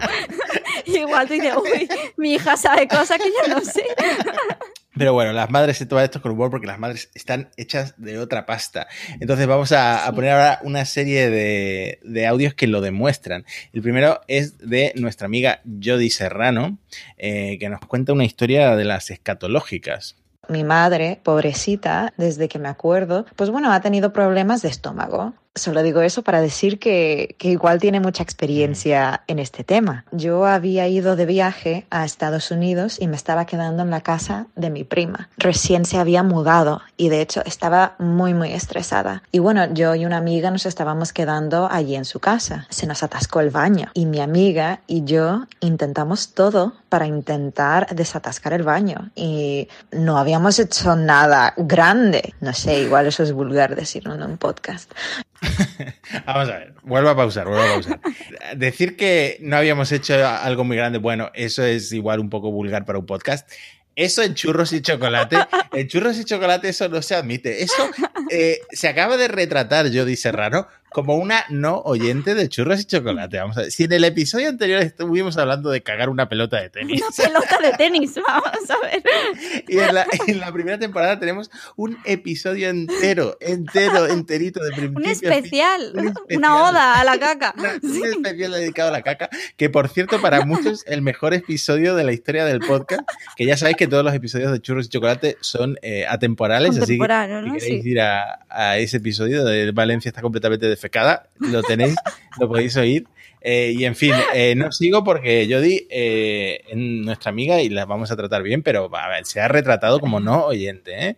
S3: Igual tú dices, uy, mi hija sabe cosas que yo no sé.
S2: Pero bueno, las madres se toman esto con humor porque las madres están hechas de otra pasta. Entonces vamos a, a poner ahora una serie de, de audios que lo demuestran. El primero es de nuestra amiga Jody Serrano, eh, que nos cuenta una historia de las escatológicas.
S14: Mi madre, pobrecita, desde que me acuerdo, pues bueno, ha tenido problemas de estómago. Solo digo eso para decir que, que igual tiene mucha experiencia en este tema. Yo había ido de viaje a Estados Unidos y me estaba quedando en la casa de mi prima. Recién se había mudado y de hecho estaba muy muy estresada. Y bueno, yo y una amiga nos estábamos quedando allí en su casa. Se nos atascó el baño y mi amiga y yo intentamos todo para intentar desatascar el baño y no habíamos hecho nada grande. No sé, igual eso es vulgar decirlo en un podcast.
S2: Vamos a ver, vuelvo a pausar, vuelvo a pausar. Decir que no habíamos hecho algo muy grande, bueno, eso es igual un poco vulgar para un podcast. Eso en churros y chocolate, en churros y chocolate eso no se admite. Eso eh, se acaba de retratar Jody Serrano como una no oyente de churros y chocolate. Vamos a ver, si en el episodio anterior estuvimos hablando de cagar una pelota de tenis.
S3: Una pelota de tenis, vamos a ver.
S2: Y en la, en la primera temporada tenemos un episodio entero, entero, enterito de principio
S3: Un especial,
S2: Un especial.
S3: una oda a la caca.
S2: Un especial dedicado a la caca, que por cierto, para muchos, el mejor episodio de la historia del podcast, que ya sabéis que todos los episodios de Churros y Chocolate son eh, atemporales, así que
S3: Contemporáneo,
S2: si
S3: ¿no?
S2: queréis
S3: Sí.
S2: ir a, a ese episodio de Valencia está completamente lo tenéis, lo podéis oír. Eh, y en fin, eh, no sigo porque Jodie, eh, en nuestra amiga, y la vamos a tratar bien, pero a ver, se ha retratado como no oyente. ¿eh?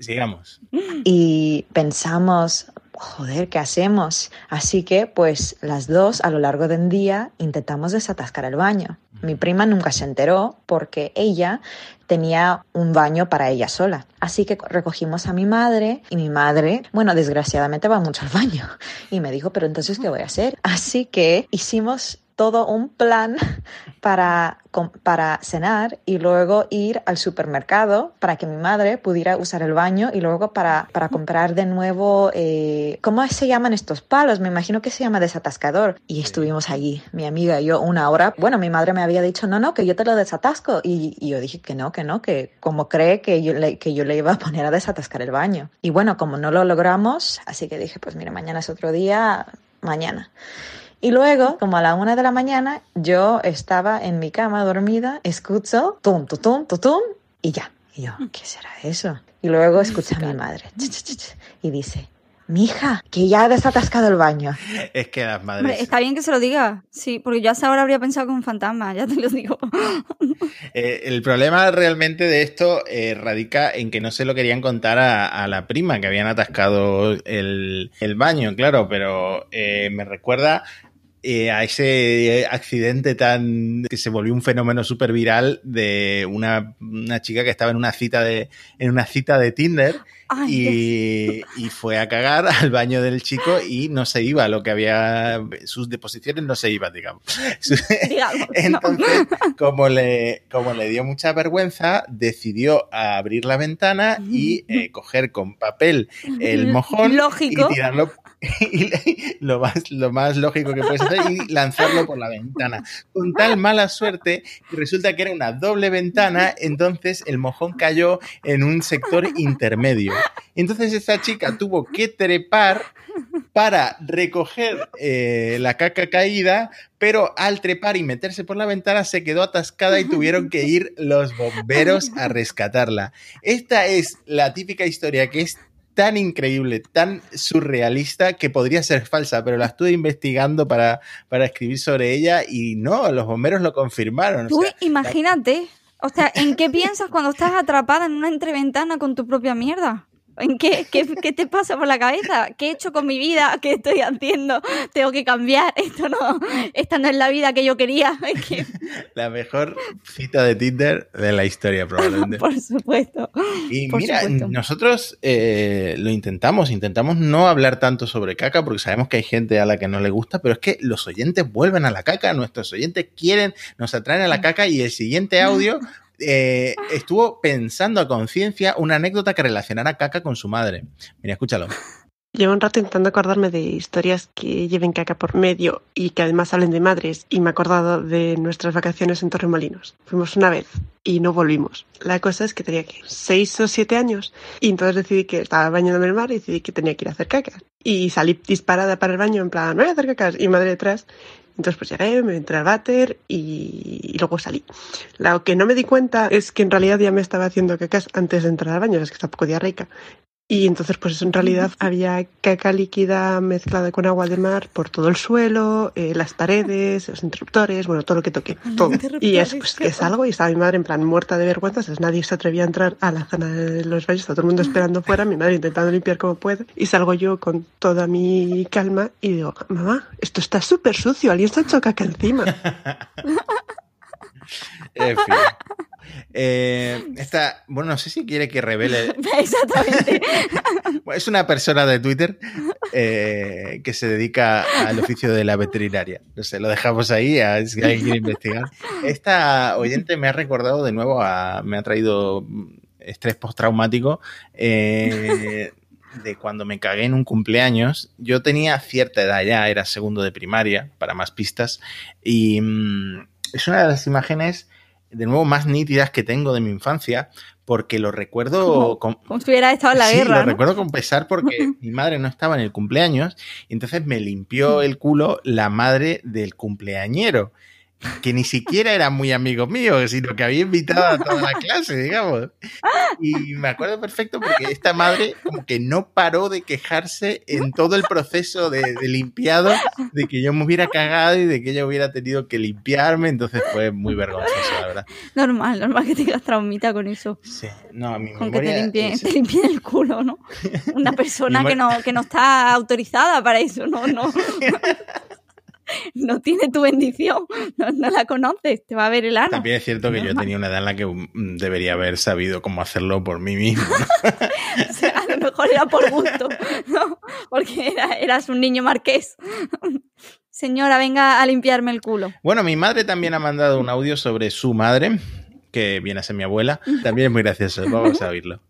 S2: Sigamos.
S14: Y pensamos, joder, ¿qué hacemos? Así que, pues, las dos a lo largo del día intentamos desatascar el baño. Mi prima nunca se enteró porque ella tenía un baño para ella sola. Así que recogimos a mi madre y mi madre, bueno, desgraciadamente va mucho al baño. Y me dijo, pero entonces, ¿qué voy a hacer? Así que hicimos todo un plan para, para cenar y luego ir al supermercado para que mi madre pudiera usar el baño y luego para, para comprar de nuevo, eh, ¿cómo se llaman estos palos? Me imagino que se llama desatascador. Y estuvimos allí, mi amiga y yo, una hora. Bueno, mi madre me había dicho, no, no, que yo te lo desatasco. Y, y yo dije que no, que no, que como cree que yo, le, que yo le iba a poner a desatascar el baño. Y bueno, como no lo logramos, así que dije, pues mira, mañana es otro día, mañana. Y luego, como a la una de la mañana, yo estaba en mi cama dormida, escucho tum, tum, tum, tum, tum, y ya. Y yo, ¿qué será eso? Y luego escuché a mi madre ch, ch, ch, ch, y dice, mija, que ya ha desatascado el baño.
S2: Es que las
S3: Hombre,
S2: madres.
S3: está bien que se lo diga. Sí, porque yo hasta ahora habría pensado que un fantasma, ya te lo digo.
S2: Eh, el problema realmente de esto eh, radica en que no se lo querían contar a, a la prima, que habían atascado el, el baño, claro, pero eh, me recuerda eh, a ese accidente tan que se volvió un fenómeno súper viral de una, una chica que estaba en una cita de en una cita de Tinder
S3: Ay,
S2: y, y fue a cagar al baño del chico y no se iba. Lo que había sus deposiciones no se iban digamos.
S3: Digamos,
S2: entonces como le como le dio mucha vergüenza decidió abrir la ventana y eh, coger con papel el mojón
S3: Lógico.
S2: y tirarlo lo más lo más lógico que puedes hacer y lanzarlo por la ventana con tal mala suerte resulta que era una doble ventana entonces el mojón cayó en un sector intermedio entonces esta chica tuvo que trepar para recoger eh, la caca caída, pero al trepar y meterse por la ventana se quedó atascada y tuvieron que ir los bomberos a rescatarla. Esta es la típica historia que es tan increíble, tan surrealista que podría ser falsa, pero la estuve investigando para, para escribir sobre ella y no, los bomberos lo confirmaron. o
S3: Tú
S2: sea,
S3: imagínate, o sea, ¿en qué piensas cuando estás atrapada en una entreventana con tu propia mierda? ¿En qué, qué, qué te pasa por la cabeza? ¿Qué he hecho con mi vida? ¿Qué estoy haciendo? Tengo que cambiar. Esto no, esta no es la vida que yo quería.
S2: La mejor cita de Tinder de la historia, probablemente.
S3: por supuesto.
S2: Y
S3: por
S2: mira,
S3: supuesto.
S2: nosotros eh, lo intentamos, intentamos no hablar tanto sobre caca porque sabemos que hay gente a la que no le gusta, pero es que los oyentes vuelven a la caca, nuestros oyentes quieren, nos atraen a la caca y el siguiente audio eh, estuvo pensando a conciencia una anécdota que relacionara caca con su madre. Mira, escúchalo.
S15: Llevo un rato intentando acordarme de historias que lleven caca por medio y que además hablen de madres y me he acordado de nuestras vacaciones en Torremolinos. Fuimos una vez y no volvimos. La cosa es que tenía que seis o siete años y entonces decidí que estaba bañándome en el mar y decidí que tenía que ir a hacer caca. Y salí disparada para el baño en plan, no voy a hacer cacas y madre detrás. Entonces pues llegué, me entré al váter y, luego salí. Lo que no me di cuenta es que en realidad ya me estaba haciendo cacas antes de entrar al baño, es que está poco diarreica. Y entonces, pues eso en realidad había caca líquida mezclada con agua de mar por todo el suelo, eh, las paredes, los interruptores, bueno, todo lo que toqué, todo. Y es pues que salgo y estaba mi madre en plan muerta de vergüenza, entonces nadie se atrevía a entrar a la zona de los baños, está todo el mundo esperando fuera, mi madre intentando limpiar como puede, y salgo yo con toda mi calma y digo, mamá, esto está súper sucio, alguien se ha hecho caca encima.
S2: En fin. Eh, esta, bueno, no sé si quiere que revele.
S3: Exactamente.
S2: Es una persona de Twitter eh, que se dedica al oficio de la veterinaria. No sé, lo dejamos ahí, a, si alguien quiere investigar. Esta oyente me ha recordado de nuevo, a, me ha traído estrés postraumático eh, de cuando me cagué en un cumpleaños. Yo tenía cierta edad ya, era segundo de primaria, para más pistas, y mm, es una de las imágenes, de nuevo, más nítidas que tengo de mi infancia, porque lo recuerdo...
S3: Como,
S2: con-
S3: como si hubiera estado en la
S2: sí,
S3: guerra.
S2: lo
S3: ¿no?
S2: recuerdo con pesar porque mi madre no estaba en el cumpleaños y entonces me limpió el culo la madre del cumpleañero. Que ni siquiera eran muy amigos míos, sino que había invitado a toda la clase, digamos. Y me acuerdo perfecto porque esta madre como que no paró de quejarse en todo el proceso de, de limpiado, de que yo me hubiera cagado y de que ella hubiera tenido que limpiarme, entonces fue muy vergonzoso, la verdad.
S3: Normal, normal que tengas traumita con eso.
S2: Sí, no, a mi
S3: Con que te limpien,
S2: es-
S3: te limpien el culo, ¿no? Una persona que no, que no está autorizada para eso, no, no. No tiene tu bendición, no, no la conoces, te va a ver el ano.
S2: También es cierto que yo tenía una edad en la que mm, debería haber sabido cómo hacerlo por mí mismo. ¿no?
S3: O sea, a lo mejor era por gusto, ¿no? Porque era- eras un niño marqués. Señora, venga a limpiarme el culo.
S2: Bueno, mi madre también ha mandado un audio sobre su madre, que viene a ser mi abuela. También es muy gracioso, vamos a oírlo.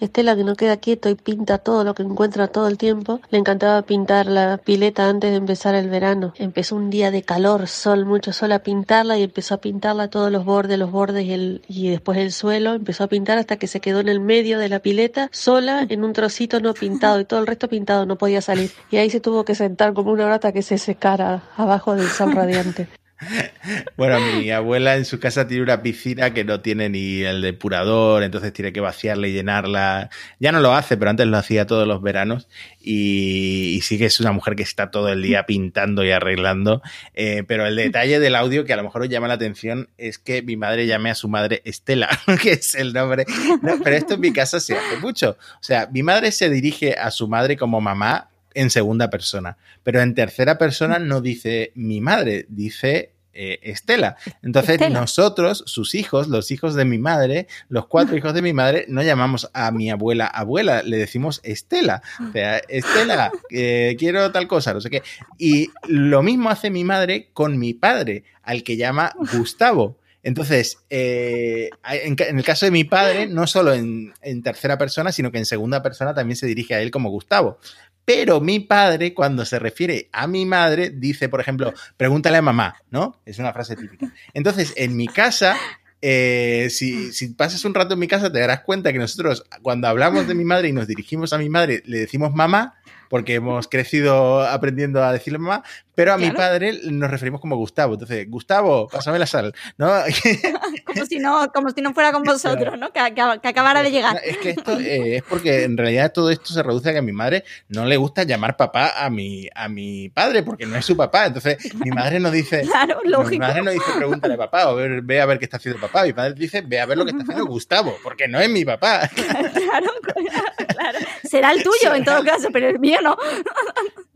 S16: Estela, que no queda quieto y pinta todo lo que encuentra todo el tiempo, le encantaba pintar la pileta antes de empezar el verano. Empezó un día de calor, sol, mucho sol a pintarla y empezó a pintarla todos los bordes, los bordes y, el, y después el suelo. Empezó a pintar hasta que se quedó en el medio de la pileta, sola, en un trocito no pintado y todo el resto pintado, no podía salir. Y ahí se tuvo que sentar como una hora que se secara abajo del sol radiante.
S2: Bueno, mi abuela en su casa tiene una piscina que no tiene ni el depurador, entonces tiene que vaciarla y llenarla. Ya no lo hace, pero antes lo hacía todos los veranos. Y, sí que es una mujer que está todo el día pintando y arreglando. Eh, pero el detalle del audio que a lo mejor os llama la atención es que mi madre llame a su madre Estela, que es el nombre. No, pero esto en mi casa se hace mucho. O sea, mi madre se dirige a su madre como mamá en segunda persona, pero en tercera persona no dice mi madre, dice eh, Estela. Entonces
S3: Estela.
S2: nosotros, sus hijos, los hijos de mi madre, los cuatro hijos de mi madre, no llamamos a mi abuela abuela, le decimos Estela. O sea, Estela, eh, quiero tal cosa, no sé qué. Y lo mismo hace mi madre con mi padre, al que llama Gustavo. Entonces, eh, en, el caso de mi padre, no solo en, en tercera persona, sino que en segunda persona también se dirige a él como Gustavo. Pero mi padre, cuando se refiere a mi madre, dice, por ejemplo, pregúntale a mamá, ¿no? Es una frase típica. Entonces, en mi casa, eh, si, si pasas un rato en mi casa, te darás cuenta que nosotros, cuando hablamos de mi madre y nos dirigimos a mi madre, le decimos mamá, porque hemos crecido aprendiendo a decirle mamá, pero a mi padre nos referimos como Gustavo. Entonces, Gustavo, pásame la sal, ¿no?
S3: Como si no, como si no fuera con vosotros, ¿no? Que, que- que acabara de llegar.
S2: Es que esto eh, es porque en realidad todo esto se reduce a que a mi madre no le gusta llamar papá a mi, a mi padre porque no es su papá. Entonces, mi madre no dice.
S3: Claro,
S2: Mi
S3: lógico.
S2: madre no dice pregúntale a papá o ve, ve a ver qué está haciendo papá. Mi padre dice ve a ver lo que está haciendo Gustavo, porque no es mi papá.
S3: Claro, claro. Será el tuyo en todo caso, pero el mío no.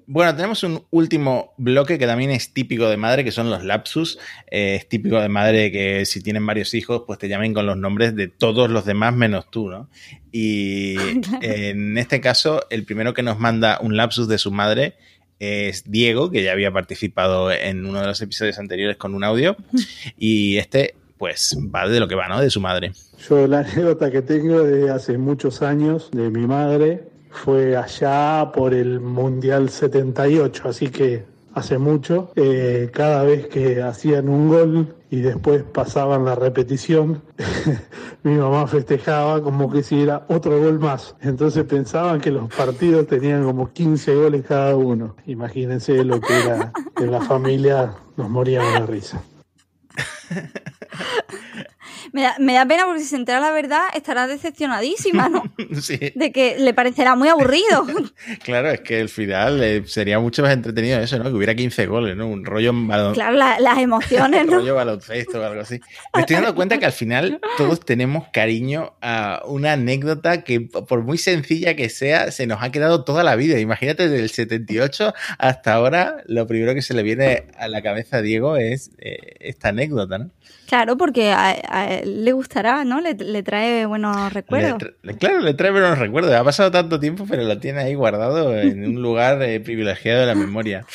S2: Bueno, tenemos un último bloque que también es típico de madre, que son los lapsus. Eh, es típico de madre que si tienen varios hijos, pues te llamen con los nombres de todos los demás menos tú, ¿no? Y en este caso, el primero que nos manda un lapsus de su madre es Diego, que ya había participado en uno de los episodios anteriores con un audio. Y este, pues, va de lo que va, ¿no? De su madre.
S17: Yo la anécdota que tengo de hace muchos años de mi madre fue allá por el Mundial 78, así que hace mucho. Eh, cada vez que hacían un gol y después pasaban la repetición, mi mamá festejaba como que si era otro gol más. Entonces pensaban que los partidos tenían como 15 goles cada uno. Imagínense lo que era en la familia, nos moríamos de risa.
S3: Me da, me da pena porque si se entera la verdad estará decepcionadísima, ¿no?
S2: Sí.
S3: De que le parecerá muy aburrido.
S2: Claro, es que el final eh, sería mucho más entretenido eso, ¿no? Que hubiera 15 goles, ¿no? Un rollo en balón.
S3: Claro, la- las emociones, ¿no?
S2: rollo baloncesto o algo así. Me estoy dando cuenta que al final todos tenemos cariño a una anécdota que, por muy sencilla que sea, se nos ha quedado toda la vida. Imagínate, desde el 78 hasta ahora, lo primero que se le viene a la cabeza a Diego es eh, esta anécdota, ¿no?
S3: Claro, porque a, a él le gustará, ¿no? Le, le trae buenos
S2: Le
S3: recuerdos.
S2: tra- claro, le trae buenos recuerdos. Ha pasado tanto tiempo, pero lo tiene ahí guardado en un lugar eh, privilegiado de la memoria.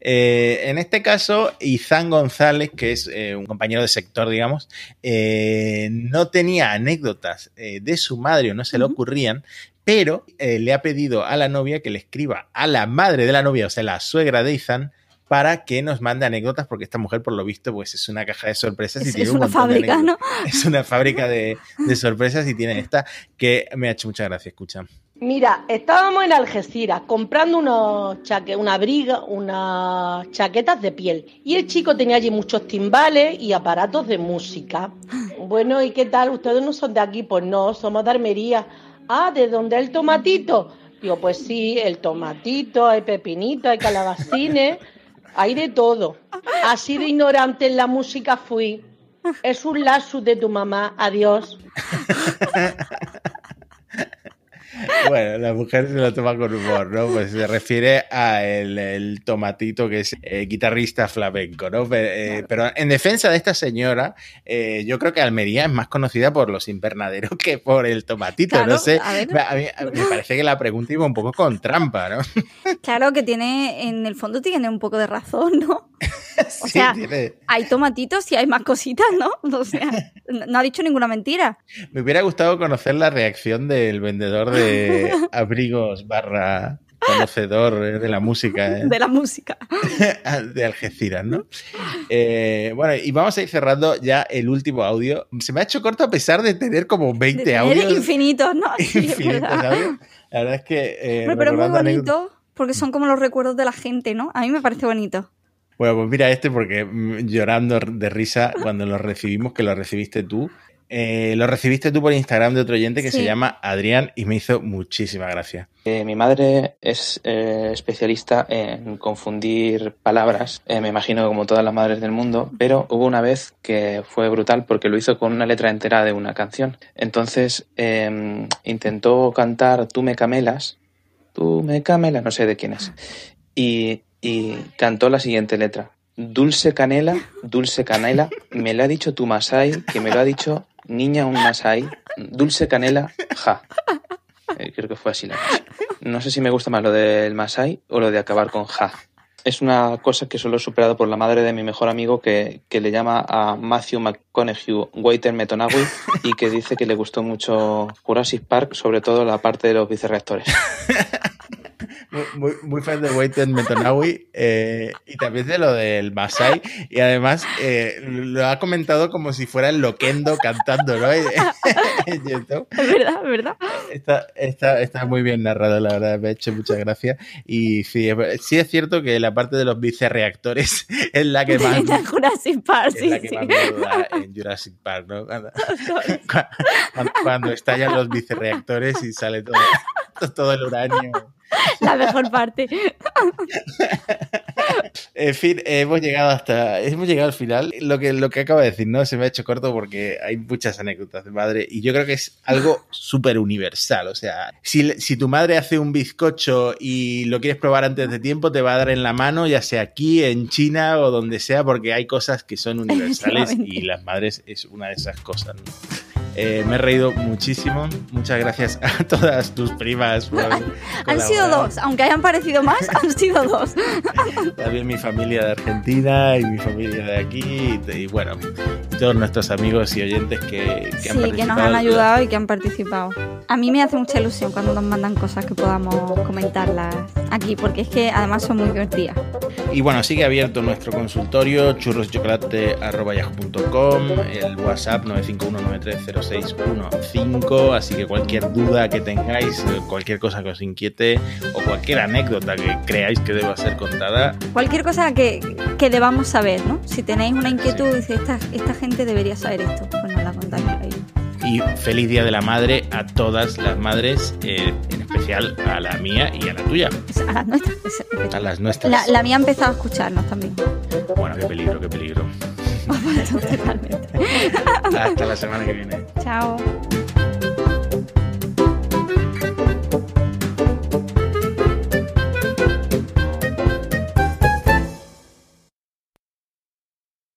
S2: Eh, en este caso, Izán González, que es eh, un compañero de sector, digamos, eh, no tenía anécdotas de su madre o no se le ocurrían, pero le ha pedido a la novia que le escriba a la madre de la novia, o sea, la suegra de Izán, para que nos mande anécdotas, porque esta mujer, por lo visto, pues es una caja de sorpresas y
S3: Es,
S2: tiene
S3: es
S2: un
S3: una
S2: de
S3: fábrica,
S2: anécdotas.
S3: ¿no?
S2: Es una fábrica de, de sorpresas y tiene esta que me ha hecho mucha gracia, escucha.
S18: Mira, estábamos en Algeciras comprando unos chaque, una abriga, unas chaquetas de piel. Y el chico tenía allí muchos timbales y aparatos de música. Bueno, ¿y qué tal? ¿Ustedes no son de aquí? Pues no, somos de Armería. Ah, ¿de dónde el tomatito? Digo, pues sí, el tomatito, hay pepinito, hay calabacines, hay de todo. Así de ignorante en la música fui. Es un lazo de tu mamá. Adiós.
S2: Bueno, la mujer se lo toma con humor, ¿no? Pues se refiere a el, el tomatito que es eh, guitarrista flamenco, ¿no? Pero, eh, pero en defensa de esta señora, eh, yo creo que Almería es más conocida por los invernaderos que por el tomatito,
S3: Claro,
S2: no sé.
S3: a ver.
S2: A mí- me parece que la pregunta iba un poco con trampa, ¿no?
S3: Claro que tiene, en el fondo tiene un poco de razón, ¿no? O
S2: Sí,
S3: sea,
S2: tiene-
S3: hay tomatitos y hay más cositas, ¿no? O sea, no ha dicho ninguna mentira.
S2: Me hubiera gustado conocer la reacción del vendedor de abrigos barra conocedor eh, de la música. ¿eh?
S3: De la música.
S2: de Algeciras, ¿no? Eh, bueno, y vamos a ir cerrando ya el último audio. Se me ha hecho corto a pesar de tener como 20
S3: De tener
S2: audios.
S3: infinitos, ¿no? Sí,
S2: infinitos
S3: verdad.
S2: audios. La verdad es que. eh,
S3: pero es muy
S2: anécdotas-
S3: bonito porque son como los recuerdos de la gente, ¿no? A mí me parece bonito.
S2: Bueno, pues mira este porque mm, llorando de risa cuando lo recibimos, que lo recibiste tú. Eh, lo recibiste tú por Instagram de otro oyente que
S19: Sí.
S2: se llama Adrián y me hizo muchísima gracia.
S19: Eh, mi madre es eh, especialista en confundir palabras, eh, me imagino como todas las madres del mundo, pero hubo una vez que fue brutal porque lo hizo con una letra entera de una canción. Entonces eh, intentó cantar Tú me camelas, tú me camelas, no sé de quién es, y, y cantó la siguiente letra. Dulce canela, dulce canela, me lo ha dicho tu Masai, que me lo ha dicho niña un Masai, dulce canela, ja. Eh, creo que fue así la cosa. No sé si me gusta más lo del Masai o lo de acabar con ja. Es una cosa que solo he superado por la madre de mi mejor amigo que, que le llama a Matthew McConaughey Waiter Metonawi y que dice que le gustó mucho Jurassic Park, sobre todo la parte de los vicerrectores.
S2: Muy, muy, fan de Waited Metonawi eh, y también de lo del Masai. Y además eh, lo ha comentado como si fuera el Loquendo cantando, ¿no? En YouTube.
S3: Es verdad, es verdad.
S2: Está, está, está muy bien narrado, la verdad, me ha hecho muchas gracias. Y sí, es, sí es cierto que la parte de los vicerreactores es la que más,
S3: En Jurassic Park,
S2: es
S3: sí,
S2: la que
S3: sí.
S2: más me en Jurassic Park, ¿no? Cuando, cuando- cuando estallan los vicerreactores y sale todo, todo el uranio.
S3: La mejor parte.
S2: En fin, hemos llegado hasta. Hemos llegado al final. Lo que, lo que acabo de decir, ¿no? Se me ha hecho corto porque hay muchas anécdotas de madre y yo creo que es algo súper universal. O sea, si, si tu madre hace un bizcocho y lo quieres probar antes de tiempo, te va a dar en la mano, ya sea aquí, en China o donde sea, porque hay cosas que son universales y las madres es una de esas cosas, ¿no? Eh, me he reído muchísimo. Muchas gracias a todas tus primas. por
S3: Han sido dos, aunque hayan parecido más, han sido dos.
S2: También mi familia de Argentina y mi familia de aquí. Y, y bueno, todos nuestros amigos y oyentes que, que han
S3: Sí,
S2: participado.
S3: que nos han ayudado y que han participado. A mí me hace mucha ilusión cuando nos mandan cosas que podamos comentarlas aquí, porque es que además son muy divertidas.
S2: Y bueno, sigue abierto nuestro consultorio, churroschocolate.com, el WhatsApp 951930615, así que cualquier duda que tengáis, eh, cualquier cosa que os inquiete o cualquier anécdota que creáis que deba ser contada,
S3: Cualquier cosa que, que debamos saber, ¿no? Si tenéis una inquietud y dices, esta, esta gente debería saber esto, pues nos la contáis ahí.
S2: y feliz Día de la Madre a todas las madres, eh, en especial a la mía y a la tuya,
S3: A las nuestras. es-
S2: a las nuestras.
S3: La, la mía ha empezado a escucharnos también.
S2: Bueno, qué peligro, qué peligro. Hasta la semana que viene.
S3: Chao.